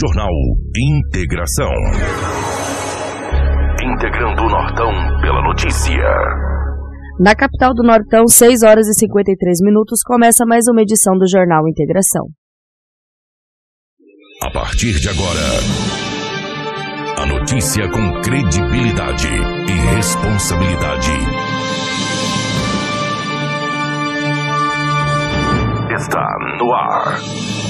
Jornal Integração. Integrando o Nortão pela notícia. Na capital do Nortão, 6 horas e 53 minutos, começa mais uma edição do Jornal Integração. A partir de agora, a notícia com credibilidade e responsabilidade. Está no ar.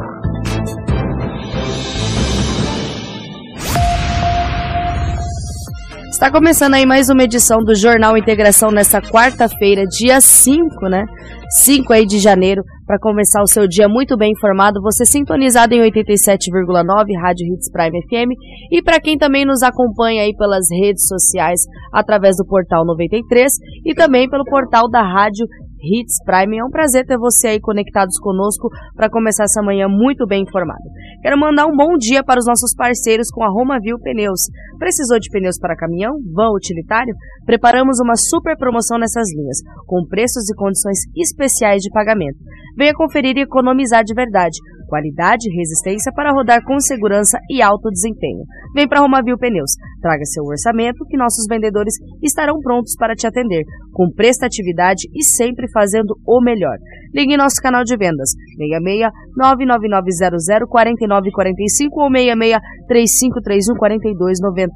Está começando aí mais uma edição do Jornal Integração nessa quarta-feira, dia 5, né? 5 aí de janeiro, para começar o seu dia muito bem informado. Você sintonizado em 87,9 Rádio Hits Prime FM e para quem também nos acompanha aí pelas redes sociais através do portal 93 e também pelo portal da Rádio Hits Prime. É um prazer ter você aí conectados conosco para começar essa manhã muito bem informado. Quero mandar um bom dia para os nossos parceiros com a Romavil Pneus. Precisou de pneus para caminhão, van utilitário? Preparamos uma super promoção nessas linhas, com preços e condições especiais de pagamento. Venha conferir e economizar de verdade. Qualidade e resistência para rodar com segurança e alto desempenho. Vem para Romavil Pneus. Traga seu orçamento que nossos vendedores estarão prontos para te atender, com prestatividade e sempre fazendo o melhor. Ligue nosso canal de vendas 66 99900 4945 ou 66 3531 4290.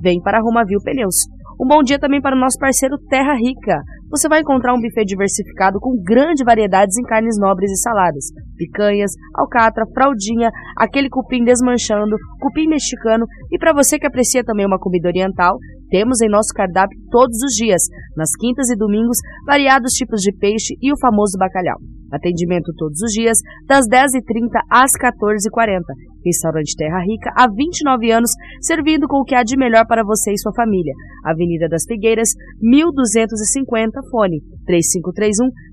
Vem para Romavil Pneus. Um bom dia também para o nosso parceiro Terra Rica. Você vai encontrar um buffet diversificado com grande variedades em carnes nobres e saladas. Picanhas, alcatra, fraldinha, aquele cupim desmanchando, cupim mexicano e para você que aprecia também uma comida oriental, temos em nosso cardápio todos os dias, nas quintas e domingos, variados tipos de peixe e o famoso bacalhau. Atendimento todos os dias, das 10h30 às 14h40. Restaurante Terra Rica, há 29 anos, servindo com o que há de melhor para você e sua família. Avenida das Figueiras, 1250, fone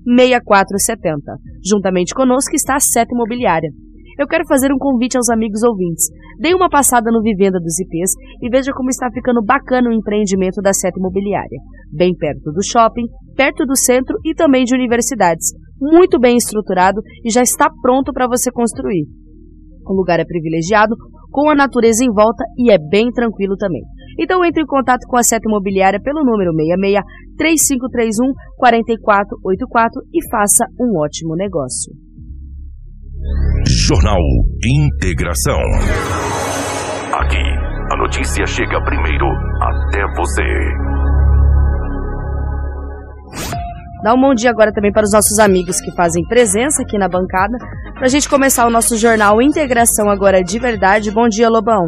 3531-6470. Juntamente conosco está a Seta Imobiliária. Eu quero fazer um convite aos amigos ouvintes. Dê uma passada no Vivenda dos IPs e veja como está ficando bacana o empreendimento da Seta Imobiliária. Bem perto do shopping, perto do centro e também de universidades. Muito bem estruturado e já está pronto para você construir. O lugar é privilegiado, com a natureza em volta e é bem tranquilo também. Então entre em contato com a Seta Imobiliária pelo número 66 3531 4484 e faça um ótimo negócio. Jornal Integração. Aqui, a notícia chega primeiro até você. Dá um bom dia agora também para os nossos amigos que fazem presença aqui na bancada, para a gente começar o nosso jornal Integração agora de verdade. Bom dia, Lobão.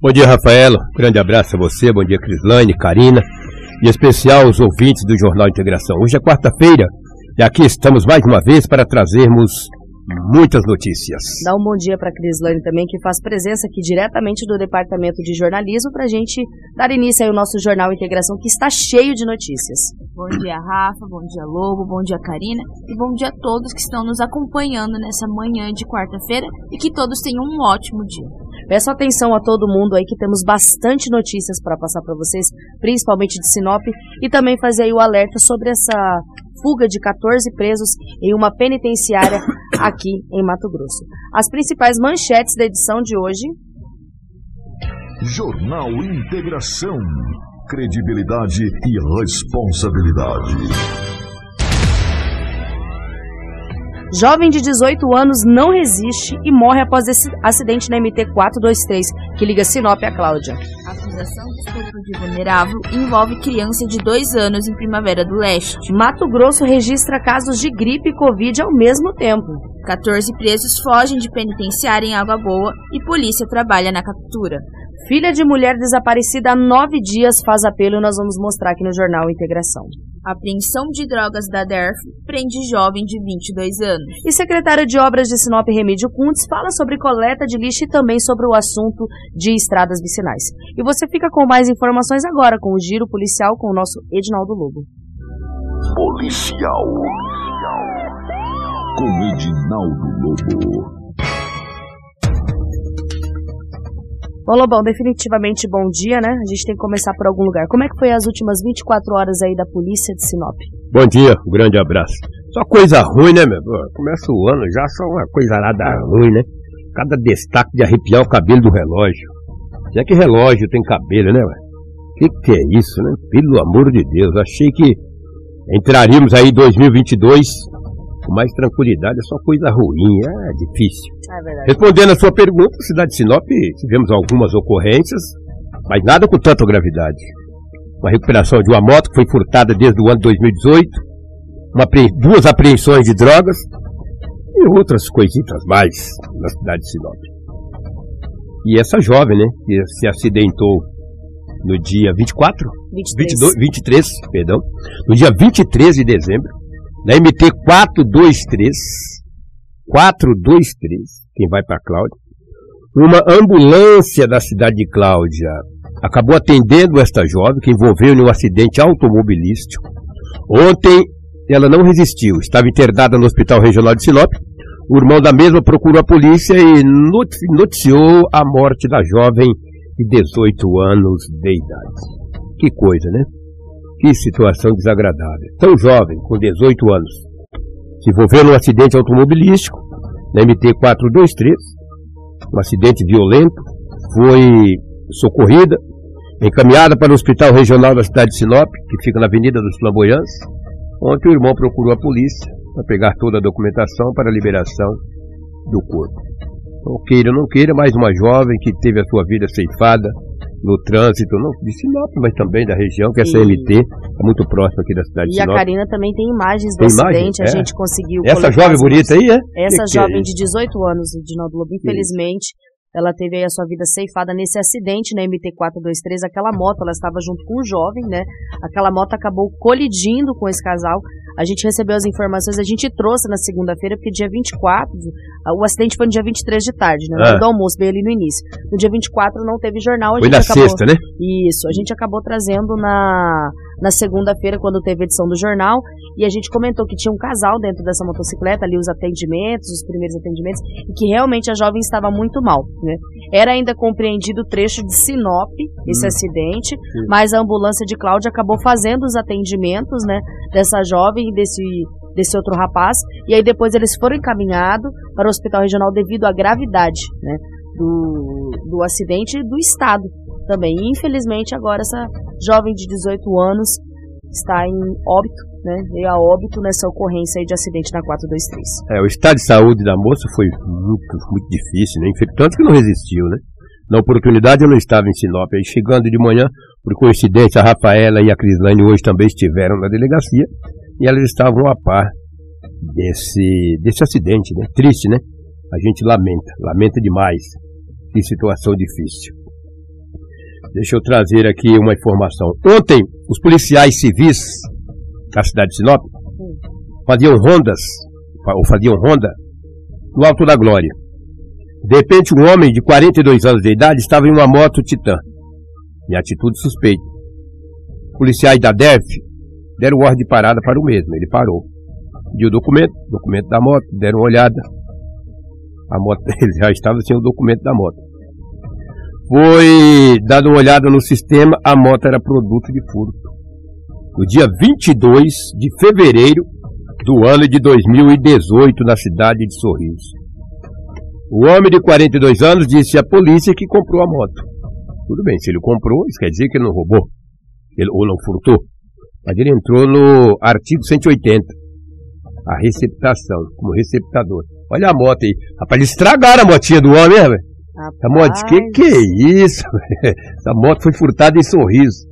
Bom dia, Rafaela. Grande abraço a você. Bom dia, Crislane, Karina. E especial os ouvintes do Jornal Integração. Hoje é quarta-feira e aqui estamos mais uma vez para trazermos muitas notícias. Dá um bom dia para a Crislane também, que faz presença aqui diretamente do Departamento de Jornalismo, para a gente dar início ao nosso Jornal Integração, que está cheio de notícias. Bom dia, Rafa, bom dia, Lobo, bom dia, Karina, e bom dia a todos que estão nos acompanhando nessa manhã de quarta-feira e que todos tenham um ótimo dia. Peço atenção a todo mundo aí que temos bastante notícias para passar para vocês, principalmente de Sinop, e também fazer aí o alerta sobre essa fuga de 14 presos em uma penitenciária aqui em Mato Grosso. As principais manchetes da edição de hoje. Jornal Integração. Credibilidade e responsabilidade. Jovem de 18 anos não resiste e morre após esse acidente na MT-423, que liga Sinop a Cláudia. A acusação de estupro de vulnerável envolve criança de 2 anos em Primavera do Leste. Mato Grosso registra casos de gripe e Covid ao mesmo tempo. 14 presos fogem de penitenciária em Água Boa e polícia trabalha na captura. Filha de mulher desaparecida há nove dias faz apelo e nós vamos mostrar aqui no Jornal Integração. A apreensão de drogas da DERF prende jovem de 22 anos. E secretária de Obras de Sinop Remídio Kuntz fala sobre coleta de lixo e também sobre o assunto de estradas vicinais. E você fica com mais informações agora com o Giro Policial com o nosso Edinaldo Lobo. policial. Com Edinaldo Lobo. Bom, Lobão, definitivamente bom dia, né? A gente tem que começar por algum lugar. Como é que foi as últimas 24 horas aí da polícia de Sinop? Bom dia, um grande abraço. Só coisa ruim, né, meu? Começa o ano já, só uma coisa nada ruim, né? Cada destaque de arrepiar o cabelo do relógio. Já que relógio tem cabelo, né, ué? Que que é isso, né? Pelo amor de Deus, achei que entraríamos aí 2022 com mais tranquilidade, é só coisa ruim, é difícil. É Respondendo a sua pergunta, cidade de Sinop, tivemos algumas ocorrências, mas nada com tanta gravidade. Uma recuperação de uma moto que foi furtada desde o ano 2018, uma, duas apreensões de drogas e outras coisitas mais na cidade de Sinop. E essa jovem, né, que se acidentou no dia 24, 23. 22, 23, perdão, no dia 23 de dezembro, na MT 423, 423, quem vai para Cláudia, uma ambulância da cidade de Cláudia acabou atendendo esta jovem que envolveu em um acidente automobilístico. Ontem ela não resistiu, estava internada no Hospital Regional de Sinop o irmão da mesma procurou a polícia e noticiou a morte da jovem de 18 anos de idade. Que coisa, né? Que situação desagradável. Tão jovem, com 18 anos, se envolveu num acidente automobilístico na MT 423, um acidente violento, foi socorrida, encaminhada para o Hospital Regional da cidade de Sinop, que fica na Avenida dos Flamboyantes. Ontem o irmão procurou a polícia para pegar toda a documentação para a liberação do corpo. Não queira, não queira, mais uma jovem que teve a sua vida ceifada no trânsito, não de Sinop, mas também da região, que é essa MT, é muito próxima aqui da cidade e de Sinop. E a Karina também tem imagens do tem acidente, imagem? a é. gente conseguiu Essa jovem bonita aí, é? Essa que jovem que é de 18 anos, Novo Lobo, infelizmente, ela teve a sua vida ceifada nesse acidente na MT-423. Aquela moto, ela estava junto com um jovem, né? Aquela moto acabou colidindo com esse casal. A gente recebeu as informações, a gente trouxe na segunda-feira, porque dia 24, o acidente foi no dia 23 de tarde, né? Ah. do almoço, bem ali no início. No dia 24 não teve jornal. A foi na acabou, sexta, né? Isso, a gente acabou trazendo na, na segunda-feira, quando teve a edição do jornal, e a gente comentou que tinha um casal dentro dessa motocicleta, ali os atendimentos, os primeiros atendimentos, e que realmente a jovem estava muito mal. Né? Era ainda compreendido o trecho de Sinop, esse hum. acidente, Sim. mas a ambulância de Cláudia acabou fazendo os atendimentos né, dessa jovem e desse, desse outro rapaz, e aí depois eles foram encaminhados para o hospital regional devido à gravidade né, do, do acidente do estado também. E, infelizmente, agora essa jovem de 18 anos está em óbito, né? Veio a óbito nessa ocorrência de acidente na 423. É, o estado de saúde da moça foi muito, muito difícil, né? Tanto que não resistiu, né? Na oportunidade eu não estava em Sinop. Aí chegando de manhã, por coincidência, a Rafaela e a Crislane hoje também estiveram na delegacia e elas estavam a par desse, desse acidente, né? Triste, né? A gente lamenta, lamenta demais. Que situação difícil. Deixa eu trazer aqui uma informação. Ontem, os policiais civis da cidade de Sinop faziam rondas, ou faziam ronda, no Alto da Glória. De repente, um homem de 42 anos de idade estava em uma moto Titan, em atitude suspeita. Policiais da DEF deram ordem de parada para o mesmo. Ele parou. Pediu o documento, documento da moto, deram uma olhada. A moto, ele já estava sem o documento da moto. Foi dado uma olhada no sistema, a moto era produto de furto. No dia 22 de fevereiro do ano de 2018, na cidade de Sorriso. O homem de 42 anos disse à polícia que comprou a moto. Tudo bem, se ele comprou, isso quer dizer que ele não roubou, ele, ou não furtou. Mas ele entrou no artigo 180, a receptação, como receptador. Olha a moto aí. Rapaz, eles estragaram a motinha do homem, né, velho? Essa moto, que que é isso? Essa moto foi furtada em sorriso.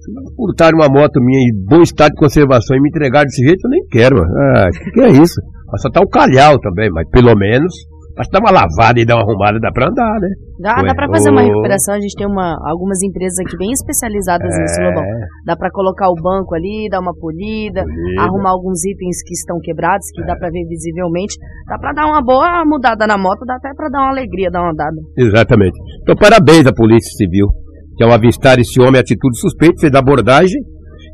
Se furtaram uma moto minha em bom estado de conservação e me entregaram desse jeito, eu nem quero. Ah, que que é isso? Só tá o calhau também, mas pelo menos mas dá uma lavada e dá uma arrumada, dá pra andar, né? Dá, Ué, dá pra fazer uma recuperação. A gente tem uma, algumas empresas aqui bem especializadas é. nisso, Lobão. Dá pra colocar o banco ali, dar uma polida, polida. arrumar alguns itens que estão quebrados, que é. dá pra ver visivelmente. Dá pra dar uma boa mudada na moto, dá até pra dar uma alegria, dar uma andada. Exatamente. Então, parabéns à Polícia Civil, que ao avistar esse homem atitude suspeita, fez a abordagem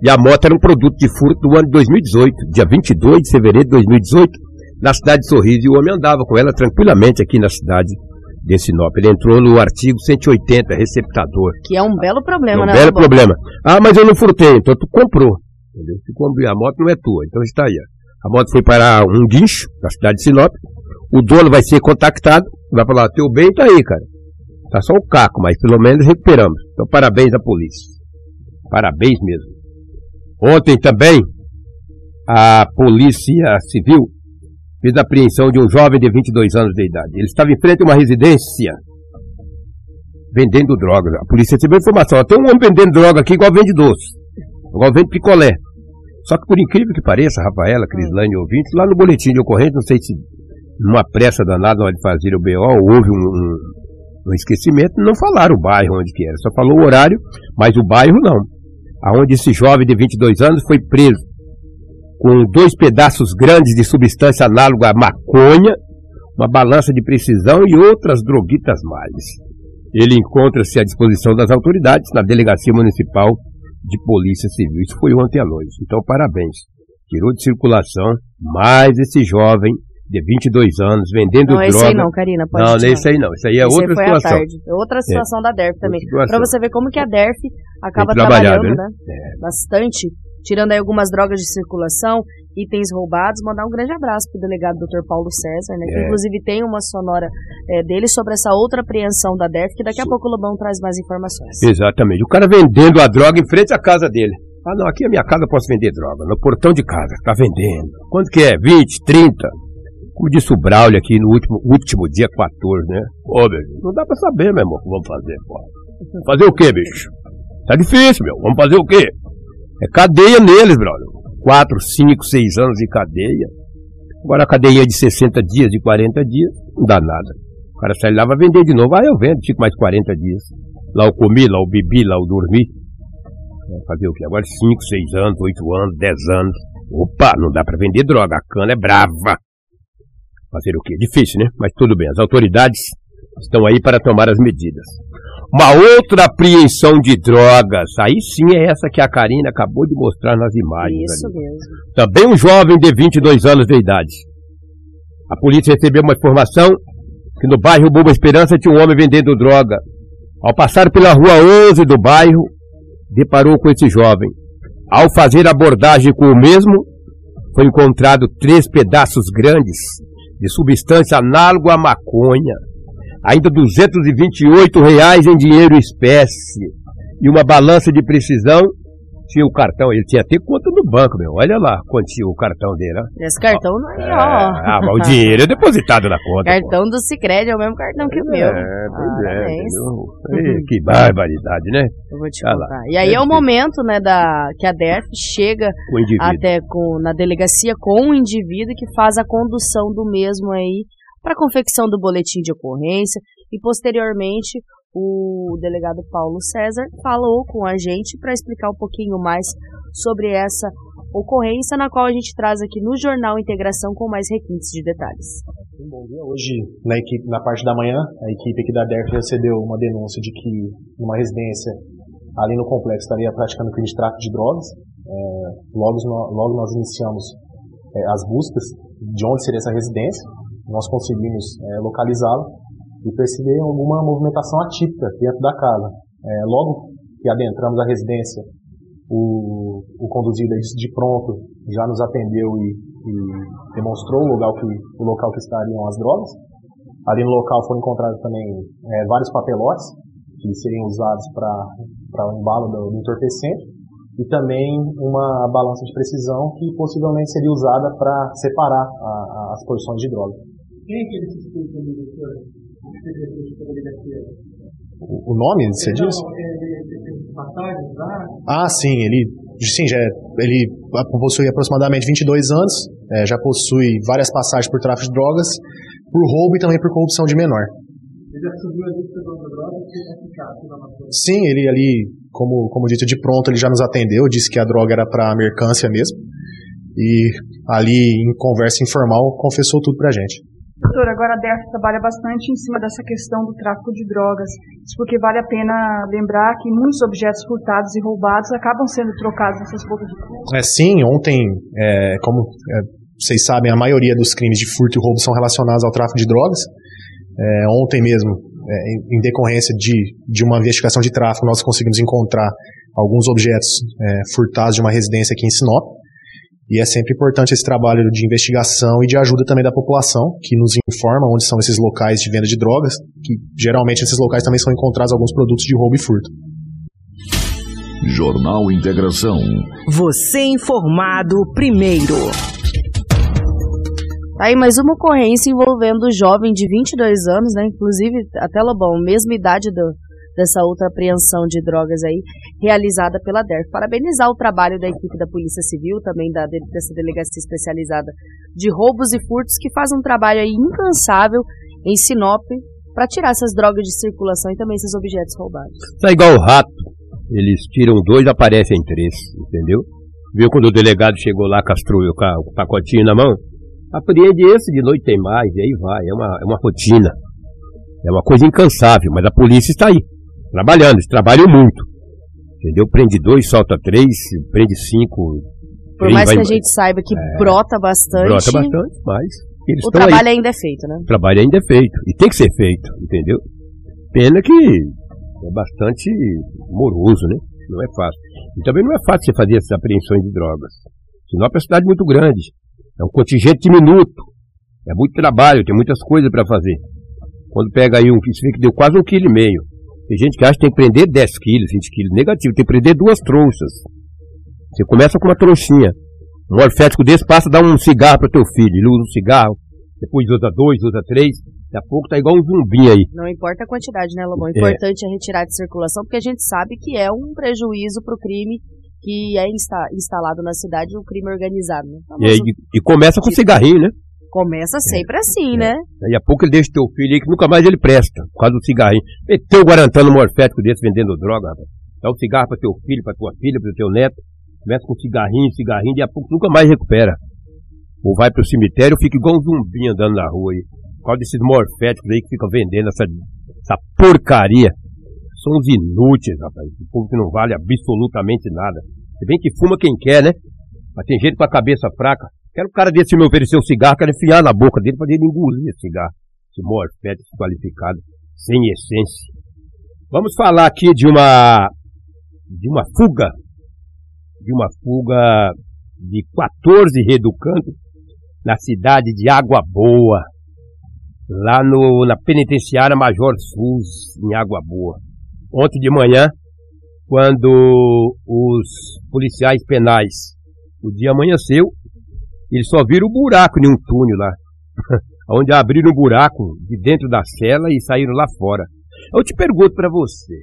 E a moto era um produto de furto do ano de 2018, dia 22 de fevereiro de 2018, na cidade de Sorriso. E o homem andava com ela tranquilamente aqui na cidade de Sinop. Ele entrou no artigo 180, receptador. Que é um belo problema, é um né? belo problema. Ah, mas eu não furtei, então tu comprou. Entendeu? Se comprou, a moto não é tua, então está aí. A moto foi para um guincho na cidade de Sinop. O dono vai ser contactado, vai falar, teu bem está aí, cara. Tá só o caco, mas pelo menos recuperamos. Então parabéns à polícia. Parabéns mesmo. Ontem também, a Polícia Civil fez a apreensão de um jovem de 22 anos de idade. Ele estava em frente a uma residência vendendo drogas. A polícia recebeu informação. Tem um homem vendendo droga aqui igual vende doce. Igual vende picolé. Só que por incrível que pareça, Rafaela, Crislane e ouvintes, lá no boletim de ocorrência, não sei se numa pressa danada na hora de fazer o BO, houve um, um, um, esquecimento, não falaram o bairro onde que era, só falou o horário, mas o bairro não. Aonde esse jovem de 22 anos foi preso com dois pedaços grandes de substância análoga à maconha, uma balança de precisão e outras droguitas mais. Ele encontra-se à disposição das autoridades na Delegacia Municipal de Polícia Civil. Isso foi ontem à noite. Então, parabéns. Tirou de circulação mais esse jovem de 22 anos vendendo não, droga. Não, esse aí não, Karina. Pode não, nesse aí não. Isso aí é esse outra aí situação. Outra situação é. da DERF também. Para você ver como que a DERF acaba trabalhando, né? né? É. Bastante tirando aí algumas drogas de circulação, itens roubados, mandar um grande abraço pro delegado Dr. Paulo César, né? Que é. inclusive tem uma sonora é, dele sobre essa outra apreensão da DERF, que daqui Sim. a pouco o Lobão traz mais informações. Exatamente. O cara vendendo a droga em frente à casa dele. Ah, não, aqui é minha casa, eu posso vender droga. No portão de casa, tá vendendo. Quanto que é? 20, 30? Como disse o Braulio aqui no último, último dia 14, né? Ô, meu, não dá pra saber, meu irmão, o que vamos fazer, pô. Fazer o quê, bicho? Tá difícil, meu. Vamos fazer o quê? É cadeia neles, brother. 4, 5, 6 anos de cadeia. Agora a cadeia é de 60 dias, de 40 dias, não dá nada. O cara sai lá, vai vender de novo. Ah, eu vendo, fico mais 40 dias. Lá eu comi, lá eu bebi, lá eu dormi. Fazer o quê? Agora 5, 6 anos, 8 anos, 10 anos. Opa, não dá para vender droga. A cana é brava. Fazer o quê? Difícil, né? Mas tudo bem. As autoridades estão aí para tomar as medidas. Uma outra apreensão de drogas. Aí sim é essa que a Karina acabou de mostrar nas imagens. Isso ali. mesmo. Também um jovem de 22 anos de idade. A polícia recebeu uma informação que no bairro Boa Esperança tinha um homem vendendo droga. Ao passar pela rua 11 do bairro, deparou com esse jovem. Ao fazer abordagem com o mesmo, foi encontrado três pedaços grandes de substância análoga à maconha ainda 228 reais em dinheiro espécie e uma balança de precisão. Tinha o cartão, ele tinha até conta no banco, meu. Olha lá quanto tinha o cartão dele, né? Esse cartão não é, ó. Ah, mas o dinheiro é depositado na conta. Cartão pô. do Cicred é o mesmo cartão que o meu. É, pois ah, é. é que barbaridade, né? Eu vou te contar. Lá. E aí é, é o momento, né, da, que a DERF chega até com, na delegacia com o indivíduo que faz a condução do mesmo aí para confecção do boletim de ocorrência e posteriormente o delegado Paulo César falou com a gente para explicar um pouquinho mais sobre essa ocorrência na qual a gente traz aqui no Jornal Integração com mais requintes de detalhes. Bom dia. Hoje, na, equipe, na parte da manhã, a equipe aqui da DERF recebeu uma denúncia de que uma residência ali no complexo estaria praticando crime de tráfico de drogas. É, logo, logo nós iniciamos é, as buscas de onde seria essa residência nós conseguimos é, localizá-la e perceber alguma movimentação atípica dentro da casa. É, logo que adentramos a residência, o, o conduzido de pronto já nos atendeu e, e demonstrou o local, que, o local que estariam as drogas. Ali no local foram encontrados também é, vários papelotes que seriam usados para o embalo do, do entorpecente e também uma balança de precisão que possivelmente seria usada para separar a, a, as porções de droga. Quem é aquele suspeito ali, doutor? O nome, você diz? Ah, sim, ele, sim, já, ele possui aproximadamente 22 anos, é, já possui várias passagens por tráfico de drogas, por roubo e também por corrupção de menor. Ele assumiu a distribuição da droga e Sim, ele ali, como, como dito de pronto, ele já nos atendeu, disse que a droga era para mercância mesmo, e ali em conversa informal confessou tudo pra gente. Doutor, agora a DERF trabalha bastante em cima dessa questão do tráfico de drogas. Isso porque vale a pena lembrar que muitos objetos furtados e roubados acabam sendo trocados nessas bocas de fuga. É, sim, ontem, é, como é, vocês sabem, a maioria dos crimes de furto e roubo são relacionados ao tráfico de drogas. É, ontem mesmo, é, em decorrência de, de uma investigação de tráfico, nós conseguimos encontrar alguns objetos é, furtados de uma residência aqui em Sinop. E é sempre importante esse trabalho de investigação e de ajuda também da população, que nos informa onde são esses locais de venda de drogas, que geralmente esses locais também são encontrados alguns produtos de roubo e furto. Jornal Integração. Você informado primeiro. Tá aí mais uma ocorrência envolvendo o jovem de 22 anos, né? Inclusive, até Lobão, mesma idade do, dessa outra apreensão de drogas aí, realizada pela DERF. Parabenizar o trabalho da equipe da Polícia Civil, também da, dessa delegacia especializada de roubos e furtos, que faz um trabalho aí incansável em Sinop para tirar essas drogas de circulação e também esses objetos roubados. Tá igual o rato. Eles tiram dois, aparecem três, entendeu? Viu quando o delegado chegou lá, castrou o pacotinho na mão? Apreende esse, de noite tem mais, e aí vai. É uma, é uma rotina. É uma coisa incansável, mas a polícia está aí trabalhando, eles trabalham muito. Entendeu? Prende dois, solta três, prende cinco. Por mais que a gente saiba que é, brota bastante. Brota bastante, mas. o trabalho aí. ainda é feito, né? O trabalho ainda é feito. E tem que ser feito, entendeu? Pena que é bastante moroso, né? Não é fácil. E também não é fácil você fazer essas apreensões de drogas. Sinop é uma cidade muito grande. É um contingente diminuto. É muito trabalho, tem muitas coisas para fazer. Quando pega aí um que deu quase um quilo e meio. Tem gente que acha que tem que prender 10 quilos, 20 quilos. Negativo, tem que prender duas trouxas. Você começa com uma trouxinha. Um orfético desse passa a dar um cigarro para teu filho. Ele usa um cigarro, depois usa dois, usa três. Daqui a pouco tá igual um zumbi aí. Não importa a quantidade, né, Lobão? O importante é. é retirar de circulação, porque a gente sabe que é um prejuízo para o crime que é insta instalado na cidade, o crime organizado. Né? E, e, começa com cigarrinho, né? Começa sempre é, assim, é. né? Daqui a pouco ele deixa teu filho aí que nunca mais ele presta, por causa do cigarrinho. Meteu o Guarantã no morfético desse vendendo droga, rapaz. Dá um cigarro pra teu filho, pra tua filha, pro teu neto. Começa com cigarrinho, cigarrinho, daqui a pouco nunca mais recupera. Ou vai pro cemitério, fica igual um zumbi andando na rua aí. Por causa desses morféticos aí que ficam vendendo essa, essa porcaria. São os inúteis, rapaz. O povo que não vale absolutamente nada. Se bem que fuma quem quer, né? Mas tem gente com a cabeça fraca. Quero um cara desse me oferecer um cigarro, quero enfiar na boca dele para ele engolir esse cigarro. Esse morfete desqualificado, sem essência. Vamos falar aqui de uma de uma fuga, de uma fuga de 14 reeducantes na cidade de Água Boa, lá no, na penitenciária Major SUS, em Água Boa. Ontem de manhã, quando os policiais penais, o dia amanheceu, eles só viram o buraco em um túnel lá. onde abriram um buraco de dentro da cela e saíram lá fora. Eu te pergunto para você.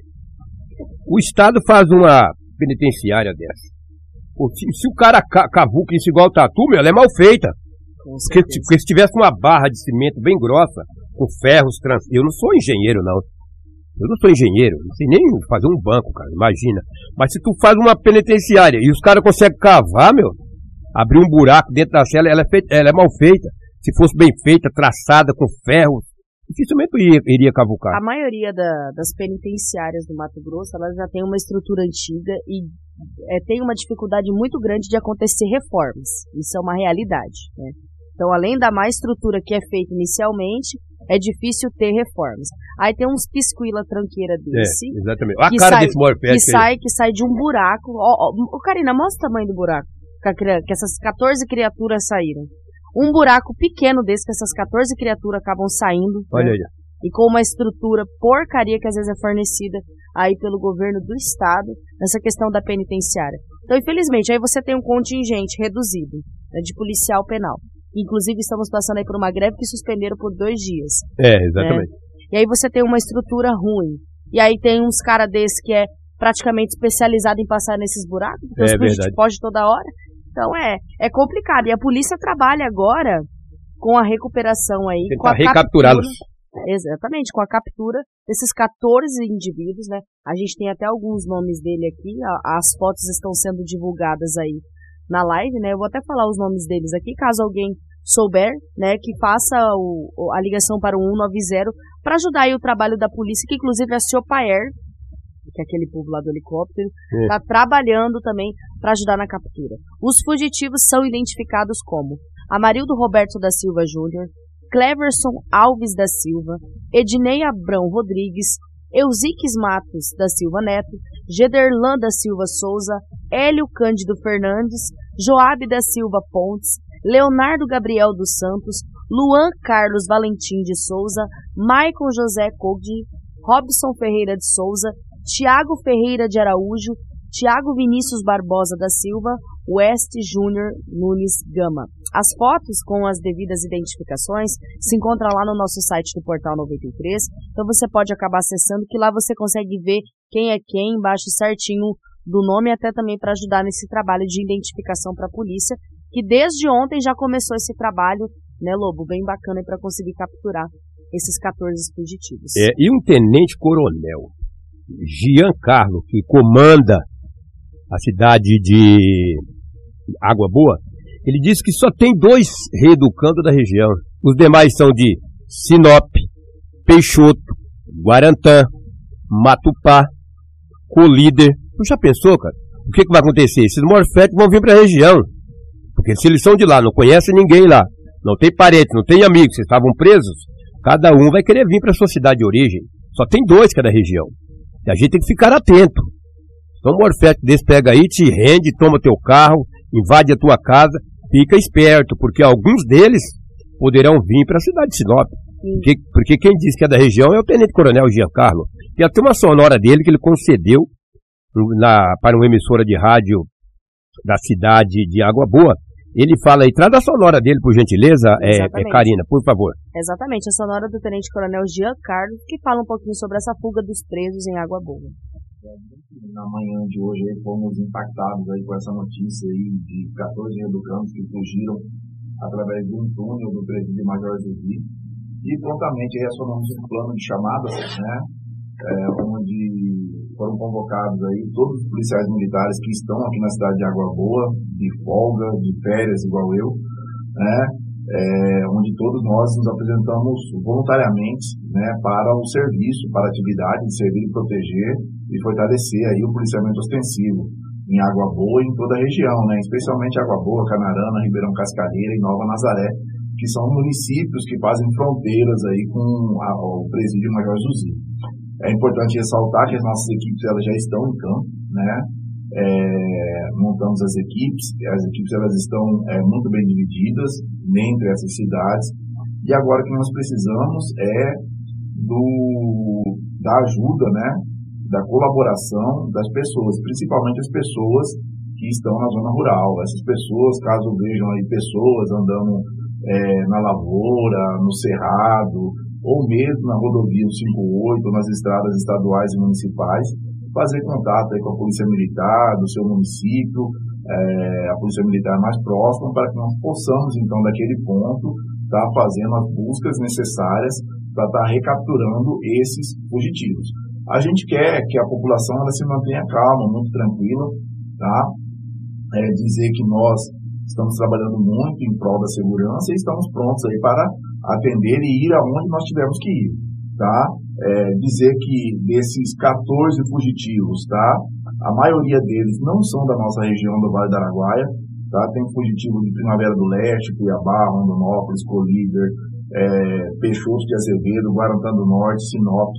O Estado faz uma penitenciária dessa. Se, o cara cavuca isso igual o tatu, meu, ela é mal feita. Porque, porque, se tivesse uma barra de cimento bem grossa, com ferros trans... Eu não sou engenheiro, não. Eu não sou engenheiro, não sei nem fazer um banco, cara, imagina. Mas se tu faz uma penitenciária e os caras conseguem cavar, meu, abrir um buraco dentro da cela, ela é, feita, ela é mal feita. Se fosse bem feita, traçada com ferro, dificilmente iria, iria cavucar. A maioria da, das penitenciárias do Mato Grosso, elas já tem uma estrutura antiga e é, tem uma dificuldade muito grande de acontecer reformas. Isso é uma realidade. Né? Então, além da má estrutura que é feita inicialmente, é difícil ter reformas. Aí tem uns pisquila tranqueira desse. É, exatamente. A cara sai, desse que sai, que sai de um buraco. Ó, ó, Karina, mostra o tamanho do buraco que essas 14 criaturas saíram. Um buraco pequeno desse que essas 14 criaturas acabam saindo. Olha né? aí. E com uma estrutura porcaria que às vezes é fornecida aí pelo governo do estado nessa questão da penitenciária. Então, infelizmente, aí você tem um contingente reduzido né, de policial penal. Inclusive, estamos passando aí por uma greve que suspenderam por dois dias. É, exatamente. Né? E aí você tem uma estrutura ruim. E aí tem uns cara desse que é praticamente especializado em passar nesses buracos, porque é, os pode toda hora. Então é, é complicado. E a polícia trabalha agora com a recuperação aí. Tentar recapturá-los. Exatamente, com a captura desses 14 indivíduos, né? A gente tem até alguns nomes dele aqui, as fotos estão sendo divulgadas aí na live, né? Eu vou até falar os nomes deles aqui, caso alguém souber, né, que faça o, a ligação para o 190 para ajudar aí o trabalho da polícia, que inclusive a Ciopaer, que é aquele povo lá do helicóptero, está é. trabalhando também para ajudar na captura. Os fugitivos são identificados como Amarildo Roberto da Silva Júnior, Cleverson Alves da Silva, Ednei Abrão Rodrigues, Eusiques Matos da Silva Neto, Gederlan da Silva Souza, Hélio Cândido Fernandes, Joabe da Silva Pontes, Leonardo Gabriel dos Santos, Luan Carlos Valentim de Souza, Maicon José Cogdi, Robson Ferreira de Souza, Tiago Ferreira de Araújo, Tiago Vinícius Barbosa da Silva, West Júnior Nunes Gama. As fotos com as devidas identificações se encontram lá no nosso site do Portal 93, então você pode acabar acessando que lá você consegue ver quem é quem, embaixo certinho do nome, até também para ajudar nesse trabalho de identificação para a polícia, que desde ontem já começou esse trabalho, né, Lobo, bem bacana para conseguir capturar esses 14 fugitivos. É, e um tenente coronel, Giancarlo, que comanda a cidade de Água Boa, ele disse que só tem dois reeducando da região. Os demais são de Sinop, Peixoto, Guarantã, Matupá, Colíder. Tu já pensou, cara? O que, que vai acontecer? Esses morféticos vão vir para a região. Porque se eles são de lá, não conhecem ninguém lá, não tem parente, não tem amigos, vocês estavam presos, cada um vai querer vir para sua cidade de origem. Só tem dois cada região. E a gente tem que ficar atento. Então, um morfético desse pega aí, te rende, toma teu carro, invade a tua casa, fica esperto, porque alguns deles poderão vir para a cidade de Sinop. Porque, porque, quem diz que é da região é o Tenente Coronel Giancarlo. Tem até uma sonora dele que ele concedeu na, para uma emissora de rádio da cidade de Água Boa. Ele fala aí, traz a sonora dele, por gentileza, é, é, Karina, por favor. Exatamente, a sonora do Tenente Coronel Giancarlo, que fala um pouquinho sobre essa fuga dos presos em Água Boa na manhã de hoje fomos impactados aí com essa notícia aí de 14 educandos que fugiram através de um túnel do presídio Major Zuzi e prontamente reacionamos um plano de chamadas, né, é, onde foram convocados aí todos os policiais militares que estão aqui na cidade de Água Boa, de folga, de férias, igual eu, né, é, onde todos nós nos apresentamos voluntariamente né, para o serviço, para a atividade de servir e proteger e fortalecer aí o policiamento ostensivo em Água Boa e em toda a região, né, especialmente Água Boa, Canarana, Ribeirão Cascareira e Nova Nazaré, que são municípios que fazem fronteiras aí com a, o presídio Major Zuzi. É importante ressaltar que as nossas equipes elas já estão em campo, né, é, montamos as equipes, as equipes elas estão é, muito bem divididas entre essas cidades, e agora o que nós precisamos é do, da ajuda, né, da colaboração das pessoas, principalmente as pessoas que estão na zona rural. Essas pessoas, caso vejam aí pessoas andando é, na lavoura, no cerrado, ou mesmo na rodovia 58, nas estradas estaduais e municipais, fazer contato aí com a Polícia Militar do seu município, é, a Polícia Militar mais próxima, para que nós possamos, então, daquele ponto, estar tá fazendo as buscas necessárias para estar tá recapturando esses fugitivos. A gente quer que a população ela se mantenha calma, muito tranquila, tá? É, dizer que nós estamos trabalhando muito em prol da segurança e estamos prontos aí para atender e ir aonde nós tivermos que ir, tá? É, dizer que desses 14 fugitivos, tá? A maioria deles não são da nossa região do Vale do Araguaia, tá? Tem fugitivos de Primavera do Leste, Cuiabá, Rondonópolis, Colíder, é, Peixoto de Azevedo, Guarantã do Norte, Sinop,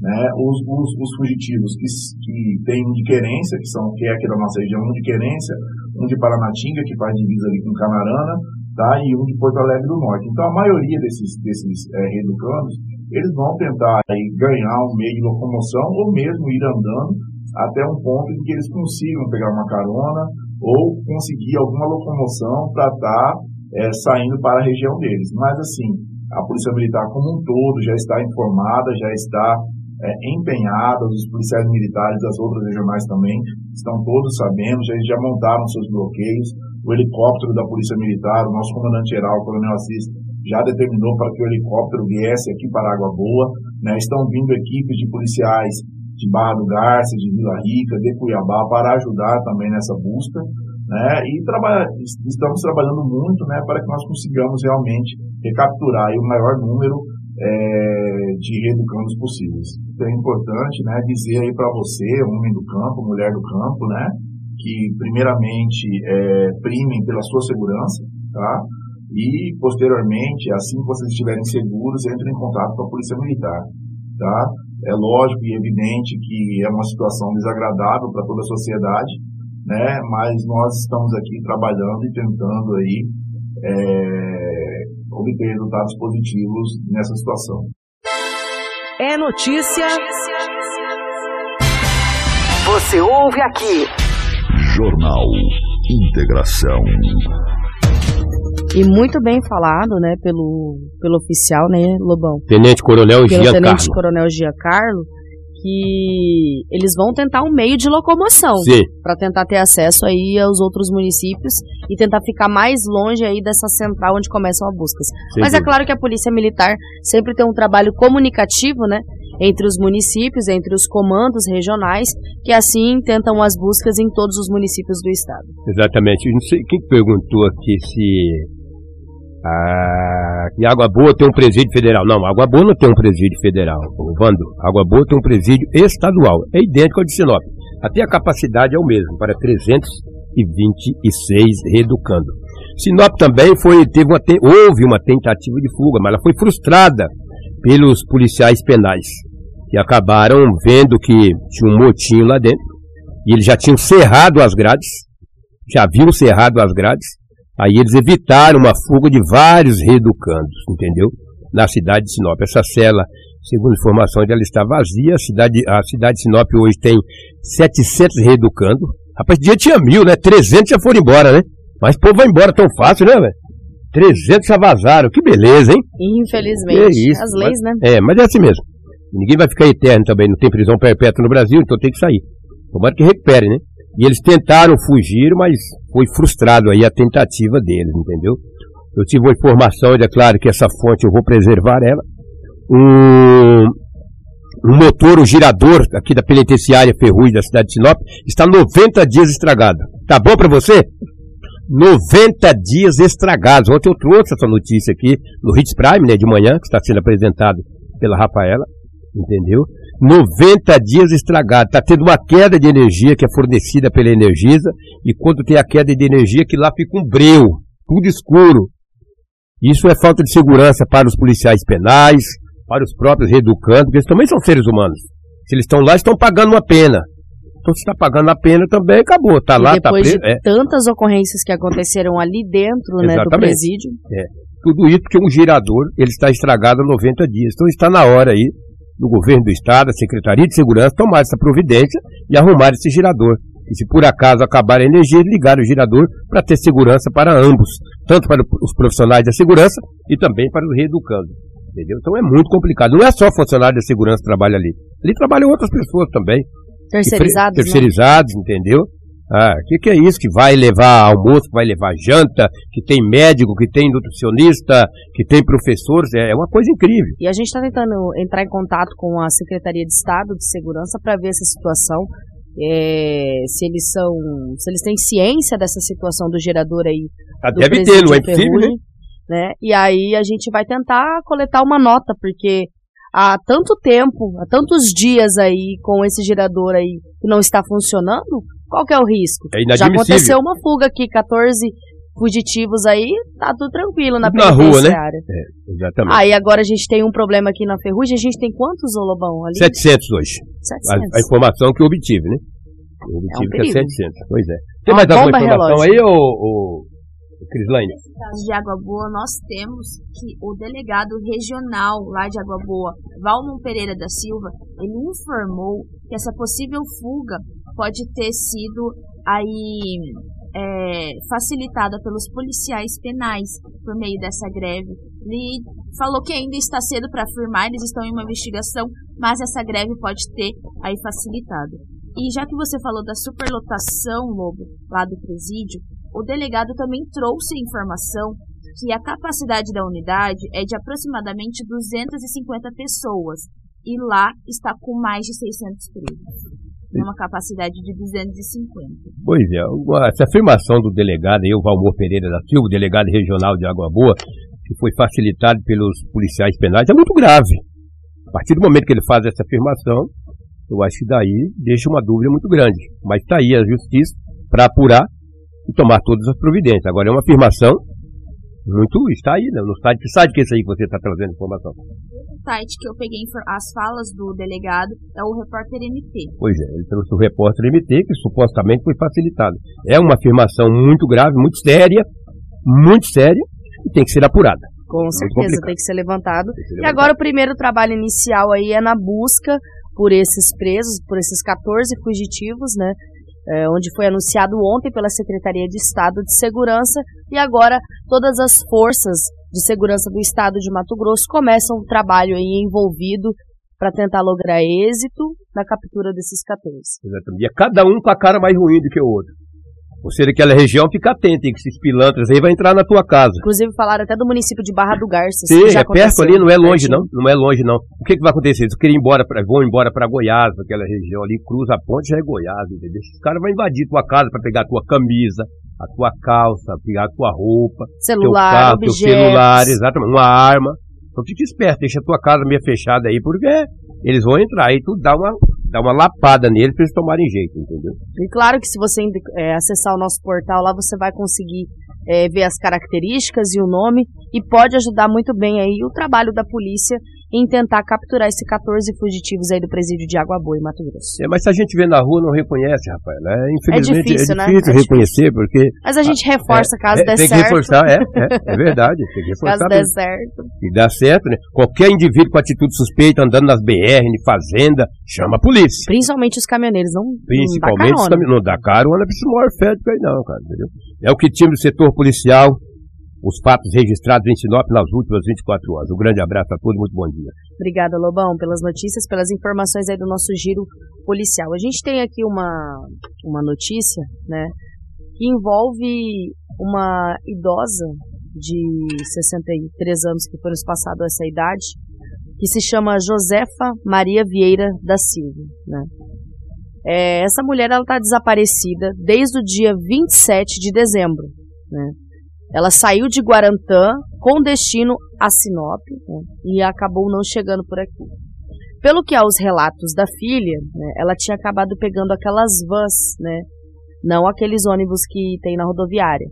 né? Os, os, os fugitivos que, que têm um de querência, que, são, que é aqui da nossa região, um de querência, um de Paranatinga, que faz divisa ali com Canarana, tá? e um de Porto Alegre do Norte. Então, a maioria desses, desses é, reeducandos, eles vão tentar aí, ganhar um meio de locomoção ou mesmo ir andando até um ponto em que eles consigam pegar uma carona ou conseguir alguma locomoção para estar tá, é, saindo para a região deles. Mas, assim, a Polícia Militar como um todo já está informada, já está é, empenhada, os policiais militares das outras regionais também estão todos sabendo, já, já montaram seus bloqueios. O helicóptero da Polícia Militar, o nosso comandante-geral, o Coronel Assis, já determinou para que o helicóptero viesse aqui para Água Boa. Né? Estão vindo equipes de policiais de Barra do Garça, de Vila Rica, de Cuiabá, para ajudar também nessa busca. né? E estamos trabalhando muito né, para que nós consigamos realmente recapturar o maior número é, de reeducandos possíveis. Então é importante né, dizer aí para você, homem do campo, mulher do campo, né, que primeiramente é, primem pela sua segurança, tá? E posteriormente, assim que vocês estiverem seguros, entrem em contato com a Polícia Militar, tá? É lógico e evidente que é uma situação desagradável para toda a sociedade, né? Mas nós estamos aqui trabalhando e tentando aí é, obter resultados positivos nessa situação. É notícia. Você ouve aqui. Jornal Integração. E muito bem falado, né, pelo, pelo oficial, né, Lobão? Tenente Coronel Pelo Giancarlo. Tenente Coronel Giancarlo, que eles vão tentar um meio de locomoção Sim. para tentar ter acesso aí aos outros municípios e tentar ficar mais longe aí dessa central onde começam as buscas. Sem Mas é claro que a Polícia Militar sempre tem um trabalho comunicativo, né, entre os municípios, entre os comandos regionais, que assim tentam as buscas em todos os municípios do estado. Exatamente. Não sei quem perguntou aqui se. Ah, que Água Boa tem um presídio federal. Não, Água Boa não tem um presídio federal, Vando. Água Boa tem um presídio estadual. É idêntico ao de Sinop. Até a capacidade é o mesmo, para 326 reeducando. Sinop também foi, teve uma, houve uma tentativa de fuga, mas ela foi frustrada pelos policiais penais, que acabaram vendo que tinha um motim lá dentro, e eles já tinham cerrado as grades, já haviam cerrado as grades, aí eles evitaram uma fuga de vários reeducandos, entendeu? Na cidade de Sinop. Essa cela, segundo informações, ela está vazia, a cidade, a cidade de Sinop hoje tem 700 reeducandos, rapaz, dia tinha mil, né? 300 já foram embora, né? Mas o povo vai embora tão fácil, né, velho? 300 já vazaram, que beleza, hein? Infelizmente, Que isso, as leis, né? É, mas é assim mesmo. Ninguém vai ficar eterno também, não tem prisão perpétua no Brasil, então tem que sair. Tomara que recupere, né? E eles tentaram fugir, mas foi frustrado aí a tentativa deles, entendeu? Eu tive uma informação, é claro que essa fonte eu vou preservar ela. Um, um motor, o girador aqui da penitenciária Ferrugem da cidade de Sinop, está 90 dias estragado. Tá bom para você? 90 dias estragados. Ontem eu trouxe essa notícia aqui no Hits Prime, né, de manhã, que está sendo apresentado pela Rafaela, entendeu? 90 dias estragados. Está tendo uma queda de energia que é fornecida pela Energisa, e quando tem a queda de energia, que lá fica um breu, tudo escuro. Isso é falta de segurança para os policiais penais, para os próprios reeducandos, porque eles também são seres humanos. Se eles estão lá, estão pagando uma pena. Então, se está pagando a pena também, acabou. Está lá, está preso. de É. tantas ocorrências que aconteceram ali dentro né, do presídio, Tudo isso porque um girador ele está estragado há 90 dias. Então está na hora aí do governo do estado, da Secretaria de Segurança, tomar essa providência e arrumar esse girador. E se por acaso acabar a energia, ligar o girador para ter segurança para ambos, tanto para os profissionais da segurança e também para os reeducandos. Entendeu? Então é muito complicado. Não é só funcionário da segurança que trabalha ali. Ali trabalham outras pessoas também. terceirizados, fre- né? terceirizados, entendeu? Ah, o que, que é isso? Que vai levar almoço, vai levar janta, que tem médico, que tem nutricionista, que tem professores, é, é uma coisa incrível. E a gente está tentando entrar em contato com a Secretaria de Estado de Segurança para ver essa situação. é, se eles são. Se eles têm ciência dessa situação do gerador aí. Ah, do deve ter, não é impossível, né? Né? E aí a gente vai tentar coletar uma nota, porque há tanto tempo, há tantos dias aí com esse gerador aí que não está funcionando, qual que é o risco? É Já aconteceu uma fuga aqui, 14 fugitivos aí, tá tudo tranquilo na na rua, né? penitenciária. Exatamente. Aí agora a gente tem um problema aqui na Ferrugem, a gente tem quantos, ô Lobão? Ali? 700 hoje. A, 700. a informação que eu obtive, né? Eu obtive que é perigo. 700. Pois é. Tem Uma mais alguma informação relógio. aí, ô, ô Crislaine? de Água Boa, nós temos que o delegado regional lá de Água Boa, Valmon Pereira da Silva, ele informou que essa possível fuga pode ter sido aí é, facilitada pelos policiais penais por meio dessa greve. Ele falou que ainda está cedo para afirmar, eles estão em uma investigação, mas essa greve pode ter aí facilitado. E já que você falou da superlotação, Lobo, lá do presídio, o delegado também trouxe a informação que a capacidade da unidade é de aproximadamente 250 pessoas e lá está com mais de 600 presos. tem uma capacidade de 250. Pois é, essa afirmação do delegado, eu, Valmor Pereira da Silva, delegado regional de Água Boa, que foi facilitado pelos policiais penais, é muito grave. A partir do momento que ele faz essa afirmação, eu acho que daí deixa uma dúvida muito grande. Mas está aí a justiça para apurar e tomar todas as providências. Agora é uma afirmação muito. Está aí, né? No site. Que site que é esse aí que você está trazendo informação? O site que eu peguei as falas do delegado é o repórter MT. Pois é, ele trouxe o repórter MT, que supostamente foi facilitado. É uma afirmação muito grave, muito séria, muito séria, e tem que ser apurada. Com certeza, tem que ser levantado. Que ser levantado. E agora o primeiro trabalho inicial aí é na busca por esses presos, por esses 14 fugitivos, né? É, onde foi anunciado ontem pela Secretaria de Estado de Segurança e agora todas as forças de segurança do Estado de Mato Grosso começam o trabalho envolvido para tentar lograr êxito na captura desses 14. Exatamente. E é cada um com a cara mais ruim do que o outro. Você daquela região fica atento, que esses pilantras aí vai entrar na tua casa. Inclusive falaram até do município de Barra do Garças. Sim, é perto ali, não é longe não, não é longe não. O que, que vai acontecer? Eles querem ir embora pra, vão embora para Goiás, aquela região ali, cruza a ponte já é Goiás, entendeu? Os caras vão invadir tua casa para pegar a tua camisa, a tua calça, pegar a tua roupa, celular, teu carro, objetos. teu celular, exatamente, uma arma. Então fique esperto, deixa a tua casa meio fechada aí, porque eles vão entrar aí, tu dá uma dar uma lapada neles para eles tomarem jeito, entendeu? E claro que se você é, acessar o nosso portal lá, você vai conseguir é, ver as características e o nome e pode ajudar muito bem aí o trabalho da polícia em tentar capturar esses 14 fugitivos aí do presídio de Água Boa, em Mato Grosso. É, mas se a gente vê na rua, não reconhece, rapaz. Né? Infelizmente, é difícil, é difícil né? reconhecer, porque... Mas a gente reforça é, caso é, der tem certo. Tem que reforçar, é, é, é verdade. Tem que reforçar. caso der certo. E dá certo, né? Qualquer indivíduo com atitude suspeita andando nas BR, em fazenda, chama a polícia. Principalmente os caminhoneiros, não Principalmente não os caminhoneiros. Não dá carona pra esse maior fético aí não, cara, entendeu? É o que tinha do setor policial, os fatos registrados em Sinop nas últimas 24 horas. Um grande abraço a todos, muito bom dia. Obrigada, Lobão, pelas notícias, pelas informações aí do nosso giro policial. A gente tem aqui uma, uma notícia, né, que envolve uma idosa de 63 anos que foi nos passado essa idade, que se chama Josefa Maria Vieira da Silva, né. É, essa mulher ela está desaparecida desde o dia 27 de dezembro, né. Ela saiu de Guarantã com destino a Sinop né, e acabou não chegando por aqui. Pelo que aos relatos da filha, né, ela tinha acabado pegando aquelas vans, né, não aqueles ônibus que tem na rodoviária,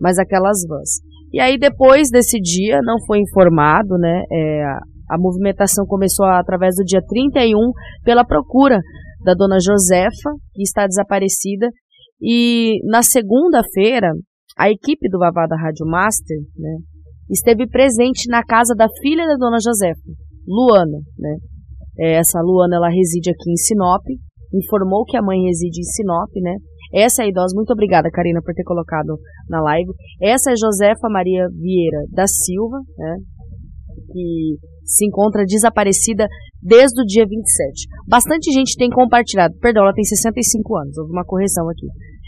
mas aquelas vans. E aí depois desse dia, não foi informado, né, é, a movimentação começou através do dia 31 pela procura da dona Josefa, que está desaparecida, e na segunda-feira a equipe do Vavada Rádio Master né, esteve presente na casa da filha da dona Josefa, Luana. Né. Essa Luana ela reside aqui em Sinop, informou que a mãe reside em Sinop, né? Essa é a idosa, muito obrigada, Karina, por ter colocado na live. Essa é Josefa Maria Vieira da Silva, né? Que se encontra desaparecida desde o dia 27. Bastante gente tem compartilhado. Perdão, ela tem 65 anos. Houve uma correção aqui.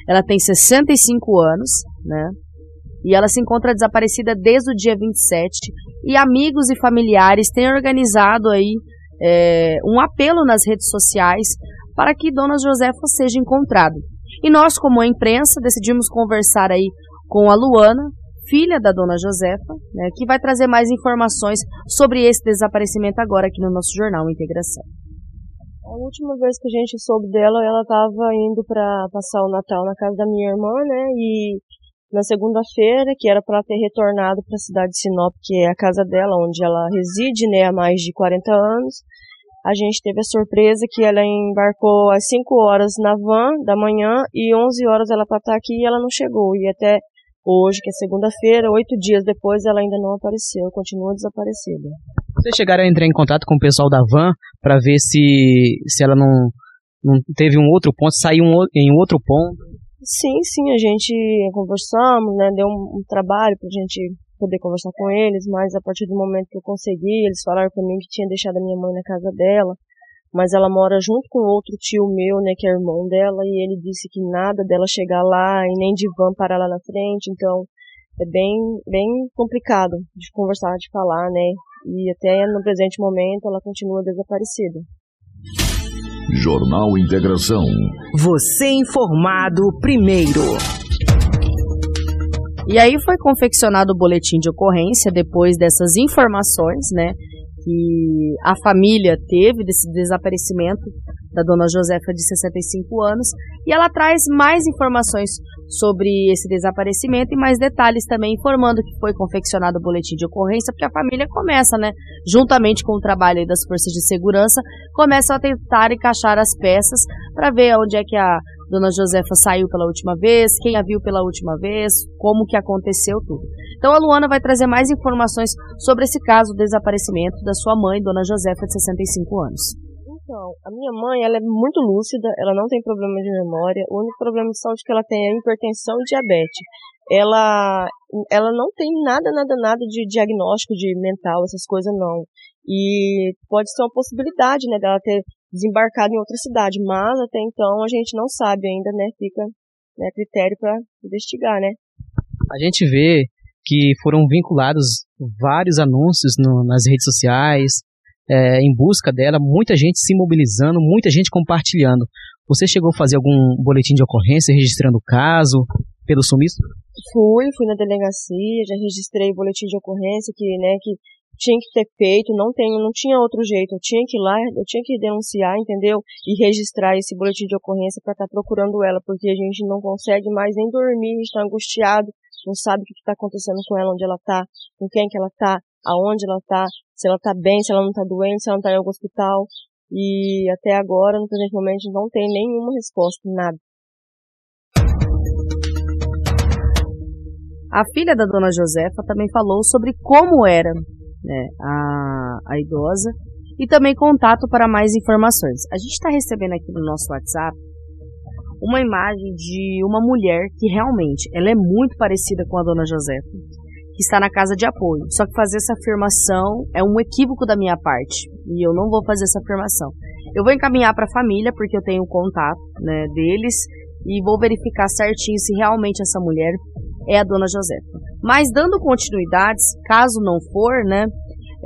Ela tem 65 anos, né? E ela se encontra desaparecida desde o dia 27. E amigos e familiares têm organizado aí é, um apelo nas redes sociais para que Dona Josefa seja encontrada. E nós, como a imprensa, decidimos conversar aí com a Luana, filha da Dona Josefa, né, que vai trazer mais informações sobre esse desaparecimento agora aqui no nosso jornal Integração. A última vez que a gente soube dela, ela estava indo para passar o Natal na casa da minha irmã, né? E na segunda-feira, que era para ter retornado para a cidade de Sinop, que é a casa dela, onde ela reside, né, há mais de 40 anos, a gente teve a surpresa que ela embarcou às 5 horas na van da manhã e 11 horas ela para estar aqui e ela não chegou. E até hoje, que é segunda-feira, oito dias depois, ela ainda não apareceu, continua desaparecida. Vocês chegaram a entrar em contato com o pessoal da van para ver se, se ela não, não teve um outro ponto, saiu um, em outro ponto? Sim, sim, a gente conversamos, né, deu um, um trabalho pra gente poder conversar com eles, mas a partir do momento que eu consegui, eles falaram para mim que tinha deixado a minha mãe na casa dela, mas ela mora junto com outro tio meu, né, que é irmão dela, e ele disse que nada dela chegar lá e nem de van parar lá na frente, então é bem, bem complicado de conversar, de falar, né, e até no presente momento ela continua desaparecida. Jornal Integração. Você informado primeiro. E aí foi confeccionado o boletim de ocorrência depois dessas informações, né? Que a família teve desse desaparecimento da dona Josefa de 65 anos. E ela traz mais informações sobre esse desaparecimento e mais detalhes também, informando que foi confeccionado o boletim de ocorrência, porque a família começa, né, juntamente com o trabalho das forças de segurança, começam a tentar encaixar as peças para ver onde é que a dona Josefa saiu pela última vez, quem a viu pela última vez, como que aconteceu tudo. Então a Luana vai trazer mais informações sobre esse caso do desaparecimento da sua mãe, dona Josefa, de 65 anos. Então, a minha mãe, ela é muito lúcida, ela não tem problema de memória. O único problema de saúde que ela tem é hipertensão e diabetes. Ela, ela não tem nada, nada, nada de diagnóstico de mental, essas coisas não. E pode ser uma possibilidade, né, dela ter desembarcado em outra cidade, mas até então a gente não sabe ainda, né, fica né, critério para investigar, né. A gente vê que foram vinculados vários anúncios no, nas redes sociais, é, em busca dela, muita gente se mobilizando, muita gente compartilhando. Você chegou a fazer algum boletim de ocorrência registrando o caso pelo sumiço? Fui, fui na delegacia, já registrei o boletim de ocorrência que, né, que tinha que ter feito, não tem, não tinha outro jeito, eu tinha que ir lá, eu tinha que denunciar, entendeu? E registrar esse boletim de ocorrência para estar tá procurando ela, porque a gente não consegue mais nem dormir, está angustiado, não sabe o que está acontecendo com ela, onde ela está, com quem que ela está, aonde ela está, se ela está bem, se ela não está doente, se ela não está em algum hospital. E até agora, no presente momento, não tem nenhuma resposta, nada. A filha da dona Josefa também falou sobre como era né, a, a idosa e também contato para mais informações. A gente está recebendo aqui no nosso WhatsApp uma imagem de uma mulher que realmente ela é muito parecida com a dona Josefa que está na casa de apoio. Só que fazer essa afirmação é um equívoco da minha parte e eu não vou fazer essa afirmação. Eu vou encaminhar para a família porque eu tenho contato né, deles e vou verificar certinho se realmente essa mulher é a dona Josefa. Mas dando continuidades, caso não for, né,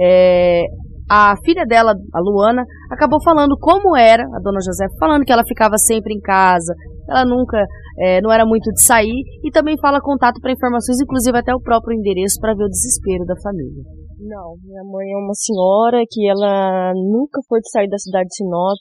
é, a filha dela, a Luana, acabou falando como era a dona Josefa, falando que ela ficava sempre em casa, ela nunca é, não era muito de sair e também fala contato para informações, inclusive até o próprio endereço para ver o desespero da família. Não, minha mãe é uma senhora que ela nunca foi de sair da cidade de Sinop.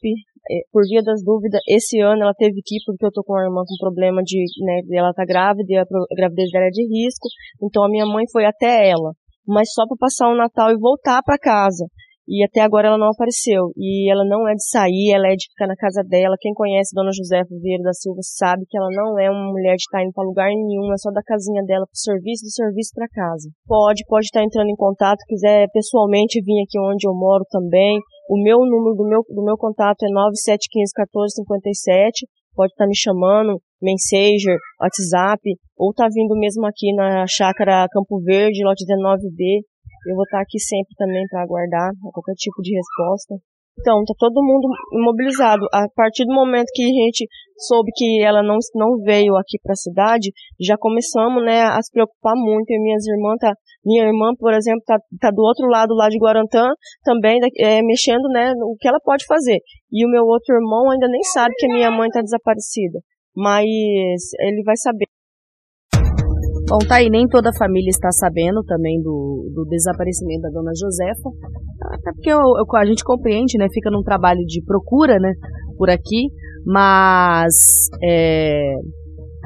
É, por via das dúvidas, esse ano ela teve que ir porque eu tô com uma irmã com problema de, né, ela tá grávida a gravidez dela é de risco. Então a minha mãe foi até ela, mas só para passar o Natal e voltar para casa. E até agora ela não apareceu. E ela não é de sair, ela é de ficar na casa dela. Quem conhece Dona Josefa Vieira da Silva sabe que ela não é uma mulher de estar indo para lugar nenhum, é só da casinha dela pro serviço, do serviço para casa. Pode, pode estar entrando em contato, quiser pessoalmente vir aqui onde eu moro também. O meu número do meu, do meu contato é 9715 1457. Pode estar me chamando, Messenger, WhatsApp, ou tá vindo mesmo aqui na chácara Campo Verde, lote 19B, eu vou estar aqui sempre também para aguardar qualquer tipo de resposta. Então, tá todo mundo imobilizado. A partir do momento que a gente soube que ela não, não veio aqui para a cidade, já começamos, né, a se preocupar muito. E minhas irmãs tá, minha irmã, por exemplo, tá, tá do outro lado lá de Guarantã, também é, mexendo, né, no que ela pode fazer. E o meu outro irmão ainda nem sabe que a minha mãe está desaparecida, mas ele vai saber. Bom, tá aí, nem toda a família está sabendo também do, do desaparecimento da dona Josefa, até porque eu, eu, a gente compreende, né, fica num trabalho de procura, né, por aqui, mas é,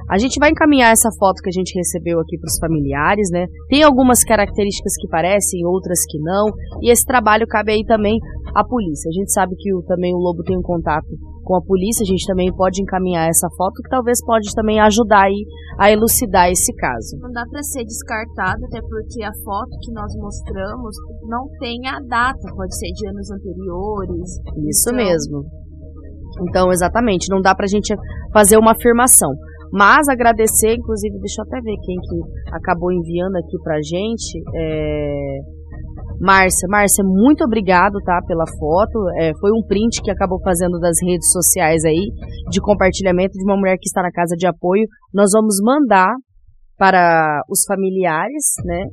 a gente vai encaminhar essa foto que a gente recebeu aqui para os familiares, né? Tem algumas características que parecem, outras que não. E esse trabalho cabe aí também à polícia. A gente sabe que o, também o Lobo tem um contato com a polícia, a gente também pode encaminhar essa foto, que talvez pode também ajudar aí a elucidar esse caso. Não dá para ser descartado, até porque a foto que nós mostramos não tem a data, pode ser de anos anteriores. Isso então... mesmo. Então, exatamente, não dá pra gente fazer uma afirmação. Mas agradecer, inclusive, deixa eu até ver quem que acabou enviando aqui pra gente. É... Márcia, Márcia, muito obrigado, tá, pela foto. É, foi um print que acabou fazendo das redes sociais aí, de compartilhamento de uma mulher que está na casa de apoio. Nós vamos mandar para os familiares, né?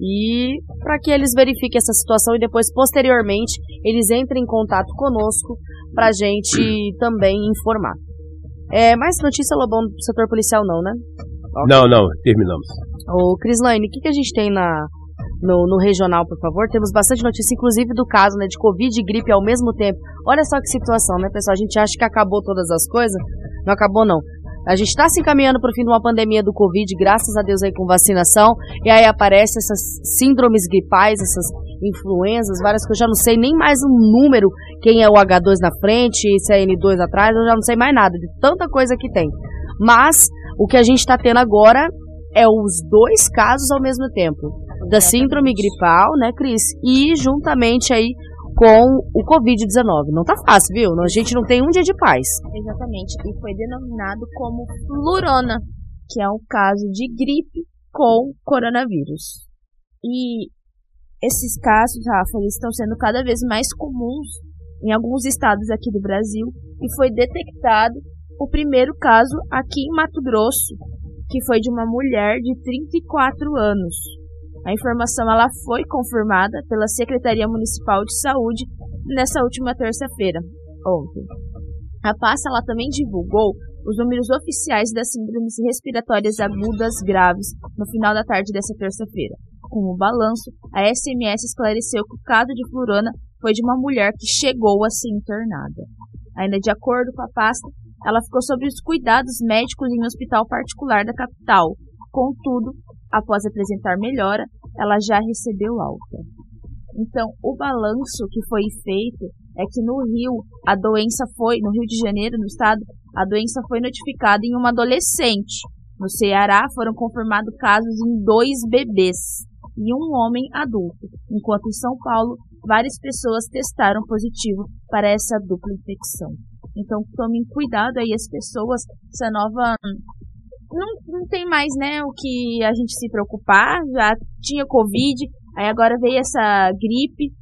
e para que eles verifiquem essa situação e depois, posteriormente, eles entrem em contato conosco para a gente também informar. É, mais notícia, Lobão, do setor policial não, né? Okay. Não, não, terminamos. Ô, Crislaine, o que, que a gente tem na, no, no, regional, por favor? Temos bastante notícia, inclusive do caso né, de Covid e gripe ao mesmo tempo. Olha só que situação, né, pessoal? A gente acha que acabou todas as coisas. Não acabou, não. A gente está se encaminhando para o fim de uma pandemia do Covid, graças a Deus aí com vacinação, e aí aparecem essas síndromes gripais, essas influenzas, várias coisas, eu já não sei nem mais o um número, quem é o H2 na frente, se é N2 atrás, eu já não sei mais nada, de tanta coisa que tem. Mas, o que a gente está tendo agora é os dois casos ao mesmo tempo, da síndrome gripal, né, Cris, e juntamente aí com o Covid-19. Não tá fácil, viu? A gente não tem um dia de paz. Exatamente. E foi denominado como flurona, que é um caso de gripe com coronavírus. E esses casos, Rafa, eles estão sendo cada vez mais comuns em alguns estados aqui do Brasil e foi detectado o primeiro caso aqui em Mato Grosso, que foi de uma mulher de 34 anos. A informação ela foi confirmada pela Secretaria Municipal de Saúde nessa última terça-feira, ontem. A pasta ela também divulgou os números oficiais das síndromes respiratórias agudas graves no final da tarde dessa terça-feira. Com o balanço, a SMS esclareceu que o caso de flurona foi de uma mulher que chegou a ser internada. Ainda de acordo com a pasta, ela ficou sob os cuidados médicos em um hospital particular da capital. Contudo, após apresentar melhora, ela já recebeu alta. Então, o balanço que foi feito é que no Rio, a doença foi, no Rio de Janeiro, no estado, a doença foi notificada em uma adolescente. No Ceará, foram confirmados casos em dois bebês e um homem adulto, enquanto em São Paulo, várias pessoas testaram positivo para essa dupla infecção. Então, tomem cuidado aí as pessoas, essa nova não, não tem mais, né, o que a gente se preocupar. Já tinha Covid, aí agora veio essa gripe.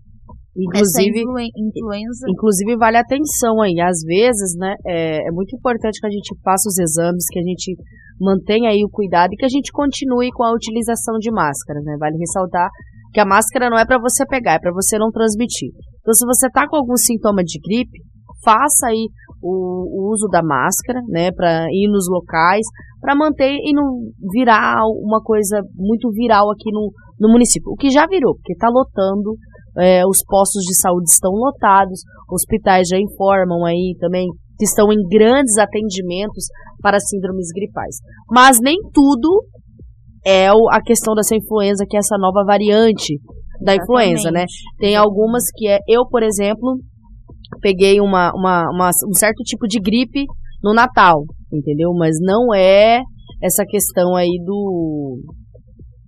Inclusive, influ influenza. Inclusive, vale atenção aí. Às vezes, né, é, é muito importante que a gente faça os exames, que a gente mantenha aí o cuidado e que a gente continue com a utilização de máscara, né? Vale ressaltar que a máscara não é para você pegar, é para você não transmitir. Então, se você tá com algum sintoma de gripe, faça aí o, o uso da máscara, né, para ir nos locais, para manter e não virar uma coisa muito viral aqui no, no município. O que já virou, porque está lotando, é, os postos de saúde estão lotados, hospitais já informam aí também que estão em grandes atendimentos para síndromes gripais. Mas nem tudo é a questão dessa influenza, que é essa nova variante da influenza, né? Tem algumas que é, eu, por exemplo, peguei uma, uma, uma, um certo tipo de gripe no Natal, entendeu? Mas não é essa questão aí do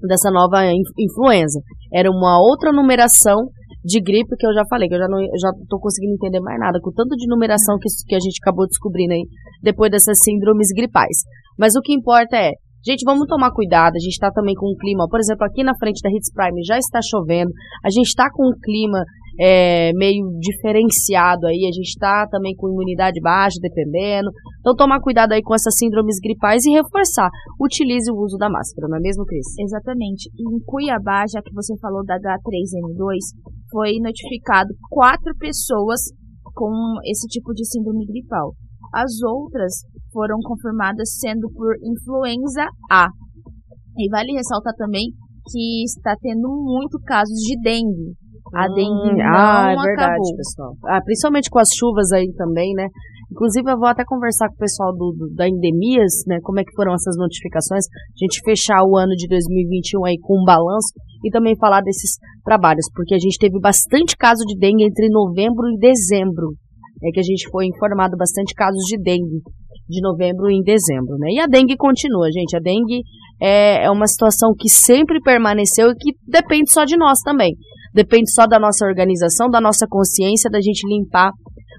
dessa nova influenza. Era uma outra numeração de gripe que eu já falei, que eu já não já tô conseguindo entender mais nada com tanto de numeração que, que a gente acabou descobrindo aí depois dessas síndromes gripais. Mas o que importa é Gente, vamos tomar cuidado. A gente está também com um clima, por exemplo, aqui na frente da Hits Prime já está chovendo. A gente está com um clima é, meio diferenciado aí. A gente está também com imunidade baixa, dependendo. Então, tomar cuidado aí com essas síndromes gripais e reforçar. Utilize o uso da máscara, não é mesmo, Cris? Exatamente. Em Cuiabá, já que você falou da H3N2, foi notificado quatro pessoas com esse tipo de síndrome gripal. As outras foram confirmadas sendo por influenza A. E vale ressaltar também que está tendo muito casos de dengue. A dengue hum, não ah, é verdade, acabou. pessoal. Ah, principalmente com as chuvas aí também, né? Inclusive, eu vou até conversar com o pessoal do, do, da Endemias, né? Como é que foram essas notificações. A gente fechar o ano de 2021 aí com um balanço e também falar desses trabalhos, porque a gente teve bastante caso de dengue entre novembro e dezembro. É que a gente foi informado bastante casos de dengue de novembro em dezembro, né? E a dengue continua, gente. A dengue é, é uma situação que sempre permaneceu e que depende só de nós também. Depende só da nossa organização, da nossa consciência, da gente limpar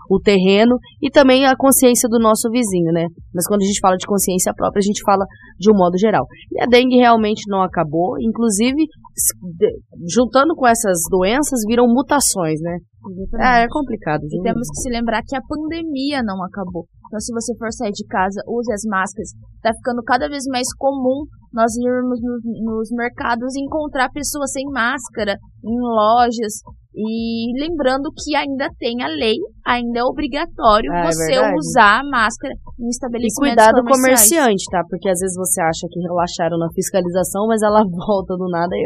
o terreno e também a consciência do nosso vizinho, né? Mas quando a gente fala de consciência própria, a gente fala de um modo geral. E a dengue realmente não acabou, inclusive juntando com essas doenças viram mutações, né? É, é complicado. E temos que se lembrar que a pandemia não acabou. Então, se você for sair de casa, use as máscaras. Tá ficando cada vez mais comum nós irmos nos, nos mercados e encontrar pessoas sem máscara em lojas. E lembrando que ainda tem a lei, ainda é obrigatório Ah, é você verdade. usar a máscara em E estabelecimentos cuidado comerciais. comerciante, tá? Porque às vezes você acha que relaxaram na fiscalização, mas ela volta do nada e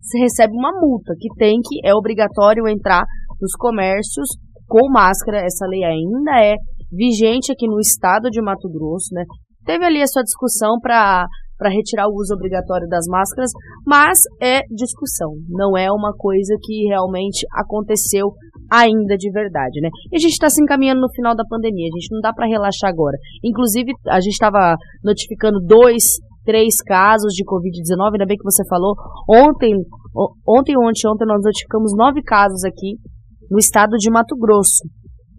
você recebe uma multa que tem que é obrigatório entrar nos comércios com máscara. Essa lei ainda é vigente aqui no estado de Mato Grosso, né? Teve ali a sua discussão para para retirar o uso obrigatório das máscaras, mas é discussão, não é uma coisa que realmente aconteceu ainda de verdade, né? E a gente está se encaminhando no final da pandemia, a gente não dá para relaxar agora. Inclusive, a gente estava notificando dois, três casos de Covid-19, ainda bem que você falou. Ontem, ontem, ontem, ontem nós notificamos nove casos aqui no estado de Mato Grosso.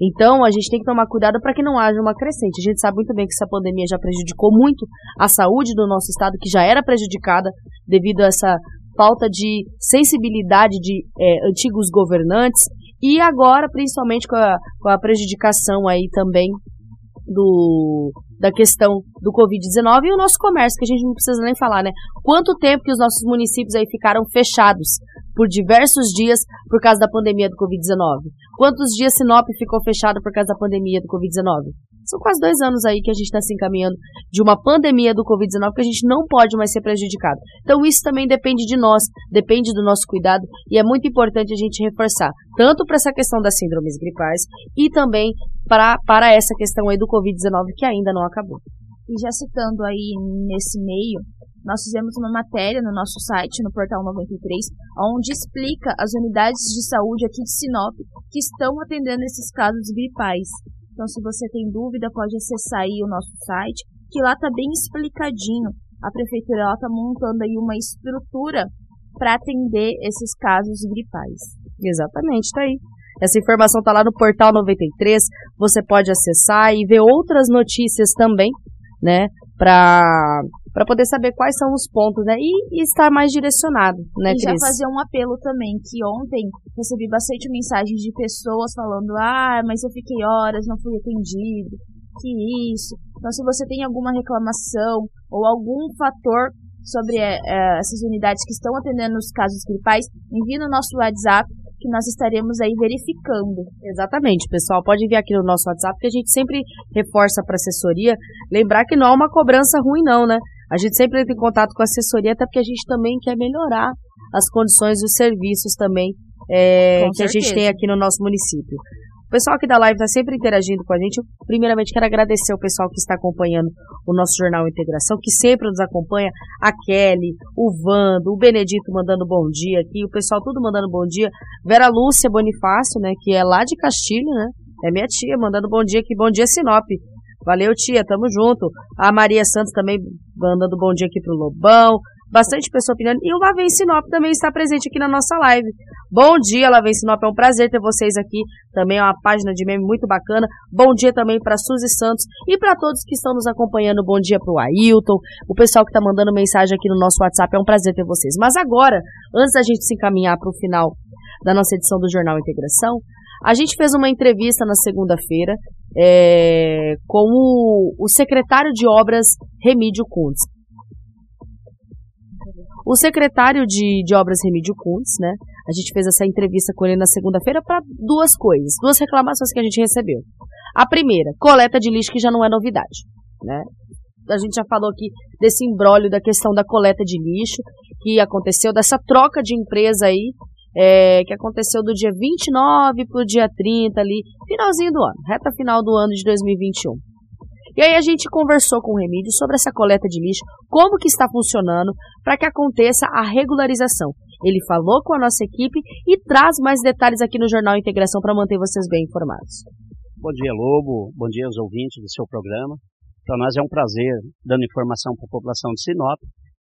Então, a gente tem que tomar cuidado para que não haja uma crescente. A gente sabe muito bem que essa pandemia já prejudicou muito a saúde do nosso estado, que já era prejudicada devido a essa falta de sensibilidade de é, antigos governantes e agora, principalmente com a, com a prejudicação aí também do da questão do Covid-19 e o nosso comércio, que a gente não precisa nem falar, né? Quanto tempo que os nossos municípios aí ficaram fechados por diversos dias por causa da pandemia do Covid-19? Quantos dias Sinop ficou fechado por causa da pandemia do Covid-19? São quase dois anos aí que a gente está se encaminhando de uma pandemia do Covid-19 que a gente não pode mais ser prejudicado. Então isso também depende de nós, depende do nosso cuidado e é muito importante a gente reforçar, tanto para essa questão das síndromes gripais e também para, para essa questão aí do Covid-19 que ainda não acabou. E já citando aí nesse meio, nós fizemos uma matéria no nosso site, no Portal 93, onde explica as unidades de saúde aqui de Sinop que estão atendendo esses casos gripais. Então, se você tem dúvida, pode acessar aí o nosso site, que lá tá bem explicadinho. A prefeitura ela tá montando aí uma estrutura para atender esses casos gripais. Exatamente, tá aí. Essa informação tá lá no Portal 93. Você pode acessar e ver outras notícias também, né? Pra, pra poder saber quais são os pontos, né? E, e estar mais direcionado, né, e já fazer um apelo também, que ontem recebi bastante mensagens de pessoas falando, ah, mas eu fiquei horas, não fui atendido, que isso. Então, se você tem alguma reclamação ou algum fator sobre eh, essas unidades que estão atendendo os casos gripais, envie no nosso WhatsApp, que nós estaremos aí verificando. Exatamente, pessoal. Pode enviar aqui no nosso WhatsApp, que a gente sempre reforça para assessoria. Lembrar que não é uma cobrança ruim, não, né? A gente sempre entra em contato com a assessoria, até porque a gente também quer melhorar as condições dos serviços também é, que a gente certeza. tem aqui no nosso município. O pessoal aqui da live está sempre interagindo com a gente. Eu, primeiramente, quero agradecer ao pessoal que está acompanhando o nosso Jornal Integração, que sempre nos acompanha. A Kelly, o Vando, o Benedito mandando bom dia aqui, o pessoal tudo mandando bom dia. Vera Lúcia Bonifácio, né, que é lá de Castilho, né? É minha tia, mandando bom dia aqui. Bom dia, Sinop. Valeu, tia, tamo junto. A Maria Santos também mandando bom dia aqui pro Lobão. Bastante pessoa opinando. E o Lá Sinop também está presente aqui na nossa live. Bom dia, Lá Sinop. É um prazer ter vocês aqui. Também é uma página de meme muito bacana. Bom dia também para Suzy Santos e para todos que estão nos acompanhando. Bom dia pro Ailton, o pessoal que está mandando mensagem aqui no nosso WhatsApp. É um prazer ter vocês. Mas agora, antes da gente se encaminhar para o final da nossa edição do Jornal Integração, a gente fez uma entrevista na segunda-feira é, com o, o secretário de obras Remídio Kuntz. O secretário de, de obras Remídio Kuntz, né? A gente fez essa entrevista com ele na segunda-feira para duas coisas, duas reclamações que a gente recebeu. A primeira, coleta de lixo que já não é novidade, né? A gente já falou aqui desse embrólio da questão da coleta de lixo que aconteceu, dessa troca de empresa aí, é, que aconteceu do dia 29 para o dia 30 ali, finalzinho do ano, reta final do ano de 2021. E aí a gente conversou com o Remídio sobre essa coleta de lixo, como que está funcionando para que aconteça a regularização. Ele falou com a nossa equipe e traz mais detalhes aqui no Jornal Integração para manter vocês bem informados. Bom dia, Lobo. Bom dia aos ouvintes do seu programa. Para nós é um prazer dando informação para a população de Sinop.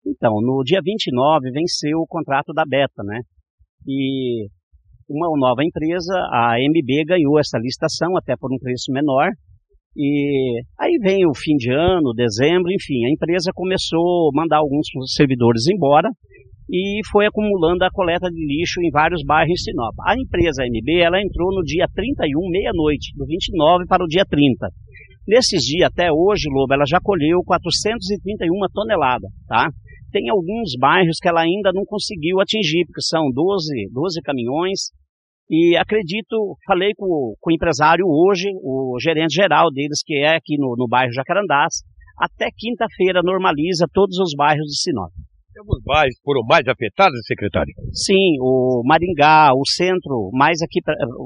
Então, no dia 29 venceu o contrato da Beta, né? E uma nova empresa, a MB, ganhou essa licitação até por um preço menor. E aí vem o fim de ano, dezembro, enfim, a empresa começou a mandar alguns servidores embora e foi acumulando a coleta de lixo em vários bairros em Sinop. A empresa MB, ela entrou no dia 31, meia-noite, do 29 para o dia 30. Nesses dias, até hoje, Lobo, ela já colheu 431 toneladas, tá? Tem alguns bairros que ela ainda não conseguiu atingir, porque são 12, 12 caminhões, e acredito, falei com, com o empresário hoje, o gerente geral deles, que é aqui no, no bairro Jacarandás, até quinta-feira normaliza todos os bairros de Sinop. Alguns bairros foram mais afetados, secretário? Sim, o Maringá, o centro, mais aqui,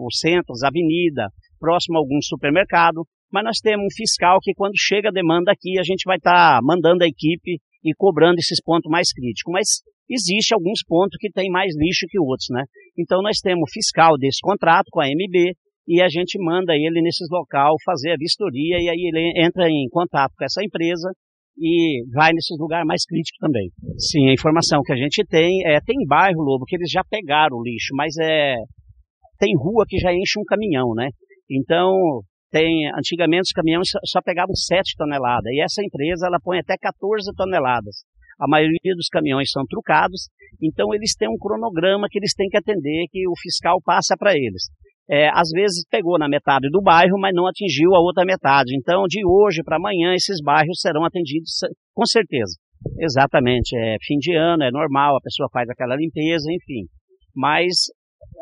os centros, avenida, próximo a algum supermercado, mas nós temos um fiscal que quando chega a demanda aqui, a gente vai estar tá mandando a equipe e cobrando esses pontos mais críticos. Mas existe alguns pontos que tem mais lixo que outros, né? Então nós temos o fiscal desse contrato com a MB e a gente manda ele nesses local fazer a vistoria e aí ele entra em contato com essa empresa e vai nesses lugares mais críticos também. Sim, a informação que a gente tem é tem bairro Lobo que eles já pegaram o lixo, mas é tem rua que já enche um caminhão, né? Então tem antigamente os caminhões só pegavam 7 toneladas e essa empresa ela põe até 14 toneladas. A maioria dos caminhões são trucados, então eles têm um cronograma que eles têm que atender, que o fiscal passa para eles. É, às vezes pegou na metade do bairro, mas não atingiu a outra metade. Então, de hoje para amanhã, esses bairros serão atendidos com certeza. Exatamente, é fim de ano, é normal, a pessoa faz aquela limpeza, enfim. Mas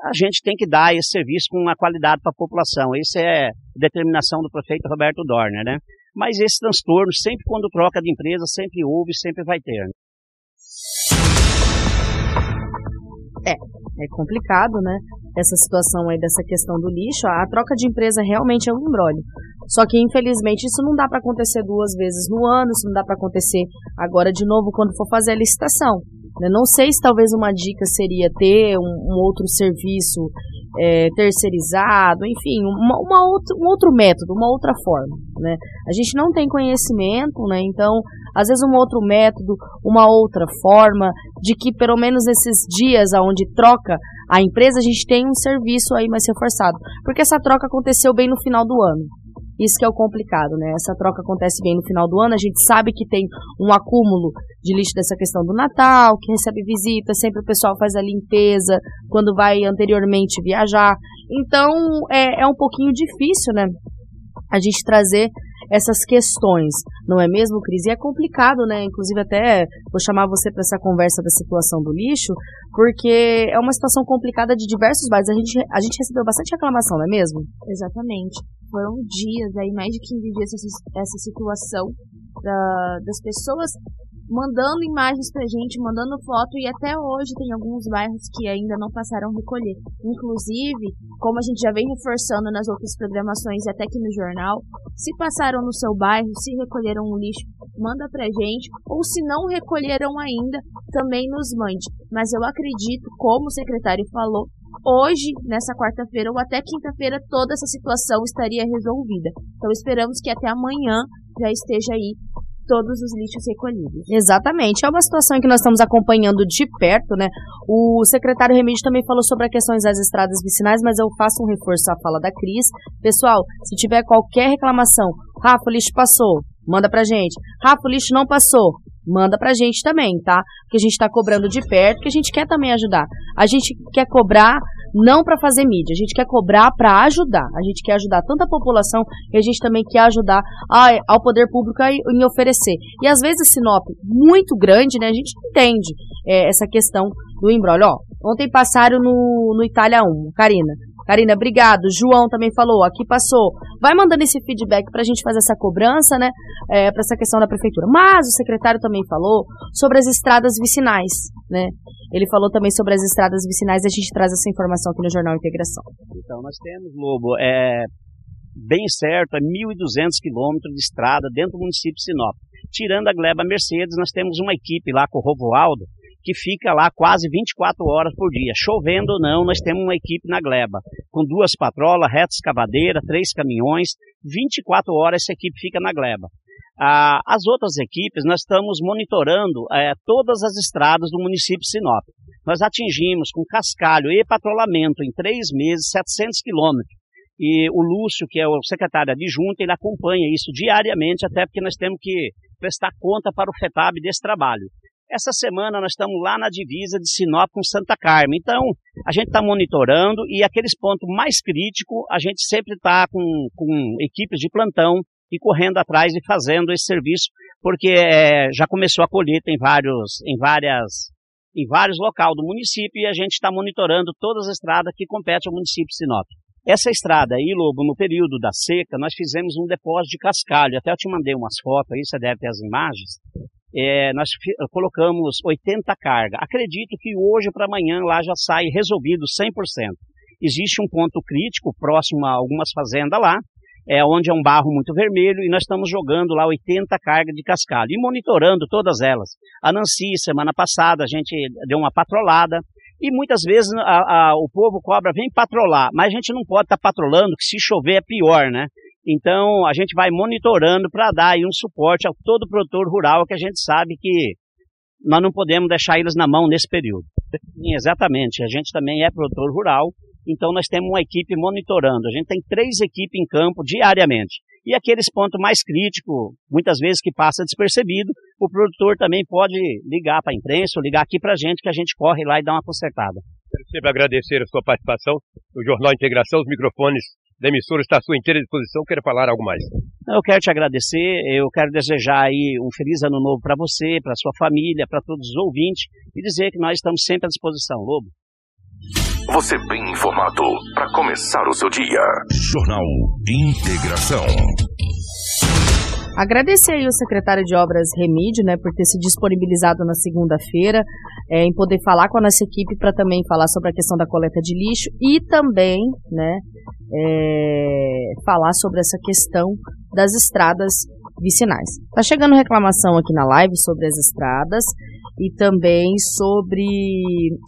a gente tem que dar esse serviço com uma qualidade para a população. Essa é determinação do prefeito Roberto Dorner, né? Mas esse transtorno, sempre quando troca de empresa, sempre houve, sempre vai ter. Né? É, é complicado, né? Essa situação aí dessa questão do lixo. A troca de empresa realmente é um embrólio. Só que, infelizmente, isso não dá para acontecer duas vezes no ano, isso não dá para acontecer agora de novo quando for fazer a licitação. Né? Não sei se talvez uma dica seria ter um, um outro serviço é, terceirizado, enfim, uma, uma outra, um outro método, uma outra forma. Né? A gente não tem conhecimento, né? então, às vezes, um outro método, uma outra forma, de que pelo menos nesses dias onde troca a empresa, a gente tem um serviço aí mais reforçado. Porque essa troca aconteceu bem no final do ano. Isso que é o complicado, né? Essa troca acontece bem no final do ano, a gente sabe que tem um acúmulo de lixo dessa questão do Natal, que recebe visita, sempre o pessoal faz a limpeza quando vai anteriormente viajar. Então é, é um pouquinho difícil, né? A gente trazer essas questões, não é mesmo, Cris? E é complicado, né? Inclusive, até vou chamar você para essa conversa da situação do lixo, porque é uma situação complicada de diversos bairros. A gente, a gente recebeu bastante reclamação, não é mesmo? Exatamente. Foram dias, aí mais de 15 dias essa, essa situação da, das pessoas mandando imagens pra gente, mandando foto e até hoje tem alguns bairros que ainda não passaram a recolher. Inclusive, como a gente já vem reforçando nas outras programações e até aqui no jornal, se passaram no seu bairro, se recolheram o lixo, manda pra gente, ou se não recolheram ainda, também nos mande. Mas eu acredito, como o secretário falou, hoje, nessa quarta-feira ou até quinta-feira, toda essa situação estaria resolvida. Então esperamos que até amanhã já esteja aí todos os lixos recolhidos. Exatamente. É uma situação que nós estamos acompanhando de perto, né? O secretário Remídio também falou sobre as questões das estradas vicinais, mas eu faço um reforço à fala da Cris. Pessoal, se tiver qualquer reclamação, Rafa, o lixo passou, manda pra gente. Rafa, o lixo não passou, manda pra gente também, tá? Que a gente tá cobrando de perto, que a gente quer também ajudar. A gente quer cobrar não para fazer mídia, a gente quer cobrar para ajudar. A gente quer ajudar tanto a população e a gente também quer ajudar a, ao poder público em oferecer. E às vezes Sinop, muito grande, né? A gente entende é, essa questão do embrólio. Ó, ontem passaram no, no Itália 1, Karina. Karina, obrigado. João também falou, aqui passou. Vai mandando esse feedback para a gente fazer essa cobrança, né? É, para essa questão da prefeitura. Mas o secretário também falou sobre as estradas vicinais, né? Ele falou também sobre as estradas vicinais a gente traz essa informação aqui no Jornal Integração. Então, nós temos, Lobo, é, bem certo, é 1.200 quilômetros de estrada dentro do município de Sinop. Tirando a Gleba Mercedes, nós temos uma equipe lá com o Rovoaldo, que fica lá quase 24 horas por dia. Chovendo ou não, nós temos uma equipe na gleba, com duas patrolas, reta escavadeira, três caminhões, 24 horas essa equipe fica na gleba. Ah, as outras equipes, nós estamos monitorando é, todas as estradas do município de Sinop. Nós atingimos com cascalho e patrulhamento em três meses 700 quilômetros. E o Lúcio, que é o secretário adjunto, ele acompanha isso diariamente, até porque nós temos que prestar conta para o FETAB desse trabalho. Essa semana nós estamos lá na divisa de Sinop com Santa Carmen. Então, a gente está monitorando e aqueles pontos mais críticos, a gente sempre está com, com equipes de plantão e correndo atrás e fazendo esse serviço, porque é, já começou a colheita em vários, em várias, em vários locais do município e a gente está monitorando todas as estradas que competem ao município de Sinop. Essa estrada aí, Lobo, no período da seca, nós fizemos um depósito de cascalho. Até eu te mandei umas fotos aí, você deve ter as imagens. É, nós colocamos 80 cargas. Acredito que hoje para amanhã lá já sai resolvido 100%. Existe um ponto crítico próximo a algumas fazendas lá, é, onde é um barro muito vermelho, e nós estamos jogando lá 80 cargas de cascalho e monitorando todas elas. A Nancy, semana passada, a gente deu uma patrolada, e muitas vezes a, a, o povo cobra, vem patrolar, mas a gente não pode estar tá patrolando, que se chover é pior, né? Então a gente vai monitorando para dar um suporte a todo produtor rural, que a gente sabe que nós não podemos deixar eles na mão nesse período. Sim, exatamente, a gente também é produtor rural então nós temos uma equipe monitorando. A gente tem três equipes em campo diariamente. E aqueles pontos mais críticos, muitas vezes que passa despercebido, o produtor também pode ligar para a imprensa ou ligar aqui para a gente, que a gente corre lá e dá uma consertada. Quero sempre agradecer a sua participação no Jornal Integração. Os microfones da emissora estão à sua inteira disposição. Quero falar algo mais? Eu quero te agradecer, eu quero desejar aí um feliz ano novo para você, para sua família, para todos os ouvintes e dizer que nós estamos sempre à disposição, Lobo. Você bem informado para começar o seu dia. Jornal Integração. Agradecer aí o secretário de Obras Remídio, né, por ter se disponibilizado na segunda-feira é, em poder falar com a nossa equipe para também falar sobre a questão da coleta de lixo e também, né, é, falar sobre essa questão das estradas vicinais. Tá chegando reclamação aqui na live sobre as estradas e também sobre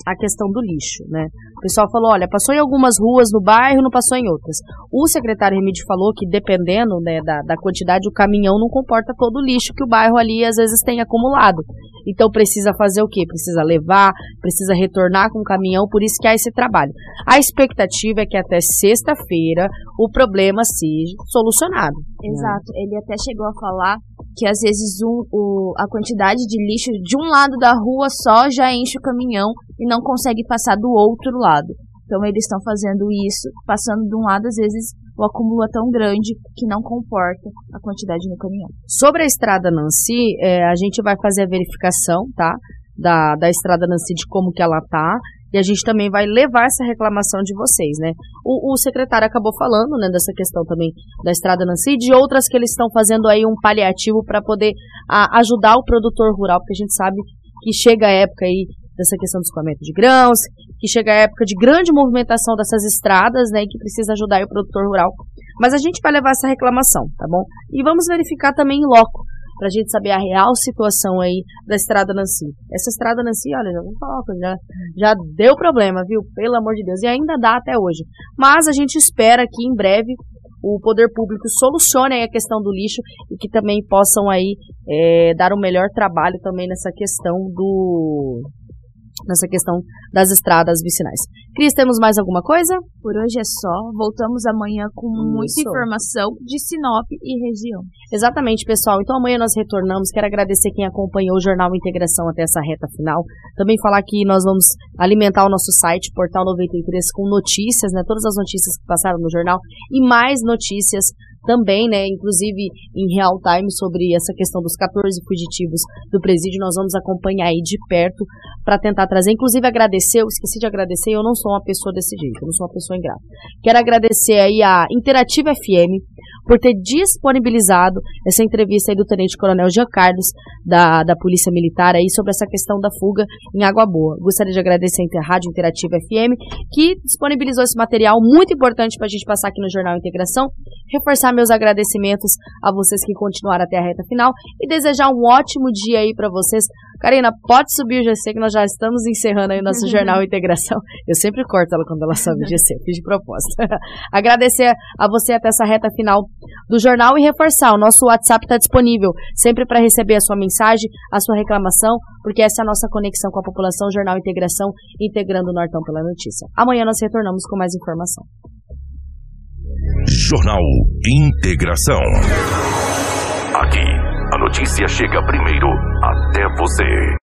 a questão do lixo, né? O pessoal falou, olha, passou em algumas ruas no bairro, não passou em outras. O secretário Remídio falou que dependendo né, da, da quantidade, o caminhão não comporta todo o lixo que o bairro ali às vezes tem acumulado. Então precisa fazer o quê? Precisa levar, precisa retornar com o caminhão, por isso que há esse trabalho. A expectativa é que até sexta-feira o problema seja solucionado. Exato. Ele até chegou a falar que às vezes um, o, a quantidade de lixo de um lado da rua só já enche o caminhão e não consegue passar do outro lado. Então eles estão fazendo isso, passando de um lado, às vezes o acúmulo é tão grande que não comporta a quantidade no caminhão. Sobre a estrada Nancy, é, a gente vai fazer a verificação, tá? Da, da estrada Nancy de como que ela tá. E a gente também vai levar essa reclamação de vocês, né? O, o secretário acabou falando, né, dessa questão também da estrada Nancy, de outras que eles estão fazendo aí um paliativo para poder a, ajudar o produtor rural, porque a gente sabe que chega a época aí dessa questão do escoamento de grãos, que chega a época de grande movimentação dessas estradas, né, e que precisa ajudar o produtor rural. Mas a gente vai levar essa reclamação, tá bom? E vamos verificar também em loco, pra gente saber a real situação aí da estrada Nancy. Essa estrada Nancy, olha, já falar, já, já deu problema, viu? Pelo amor de Deus. E ainda dá até hoje. Mas a gente espera que em breve o poder público solucione a questão do lixo e que também possam aí é, dar um melhor trabalho também nessa questão do nessa questão das estradas vicinais. Cris, temos mais alguma coisa? Por hoje é só. Voltamos amanhã com muita informação de Sinop e região. Exatamente, pessoal. Então amanhã nós retornamos. Quero agradecer quem acompanhou o Jornal Integração até essa reta final. Também falar que nós vamos alimentar o nosso site, Portal 93, com notícias, né? Todas as notícias que passaram no jornal e mais notícias também, né, inclusive em real time sobre essa questão dos 14 fugitivos do presídio, nós vamos acompanhar aí de perto para tentar trazer, inclusive agradecer, eu esqueci de agradecer, eu não sou uma pessoa desse jeito, eu não sou uma pessoa ingrata. Quero agradecer aí a Interativa FM por ter disponibilizado essa entrevista aí do Tenente Coronel Jean Carlos da, da Polícia Militar aí sobre essa questão da fuga em Água Boa. Gostaria de agradecer a Rádio Interativa FM que disponibilizou esse material muito importante para a gente passar aqui no Jornal Integração, reforçar meus agradecimentos a vocês que continuaram até a reta final e desejar um ótimo dia aí para vocês. Karina, pode subir o GC que nós já estamos encerrando aí o nosso Jornal Integração. Eu sempre corto ela quando ela sobe o GC, fiz de propósito. Agradecer a você até essa reta final do jornal e reforçar, o nosso WhatsApp está disponível sempre para receber a sua mensagem, a sua reclamação, porque essa é a nossa conexão com a população, Jornal Integração, integrando o Nortão pela notícia. Amanhã nós retornamos com mais informação. Jornal Integração. Aqui, notícia chega primeiro até você.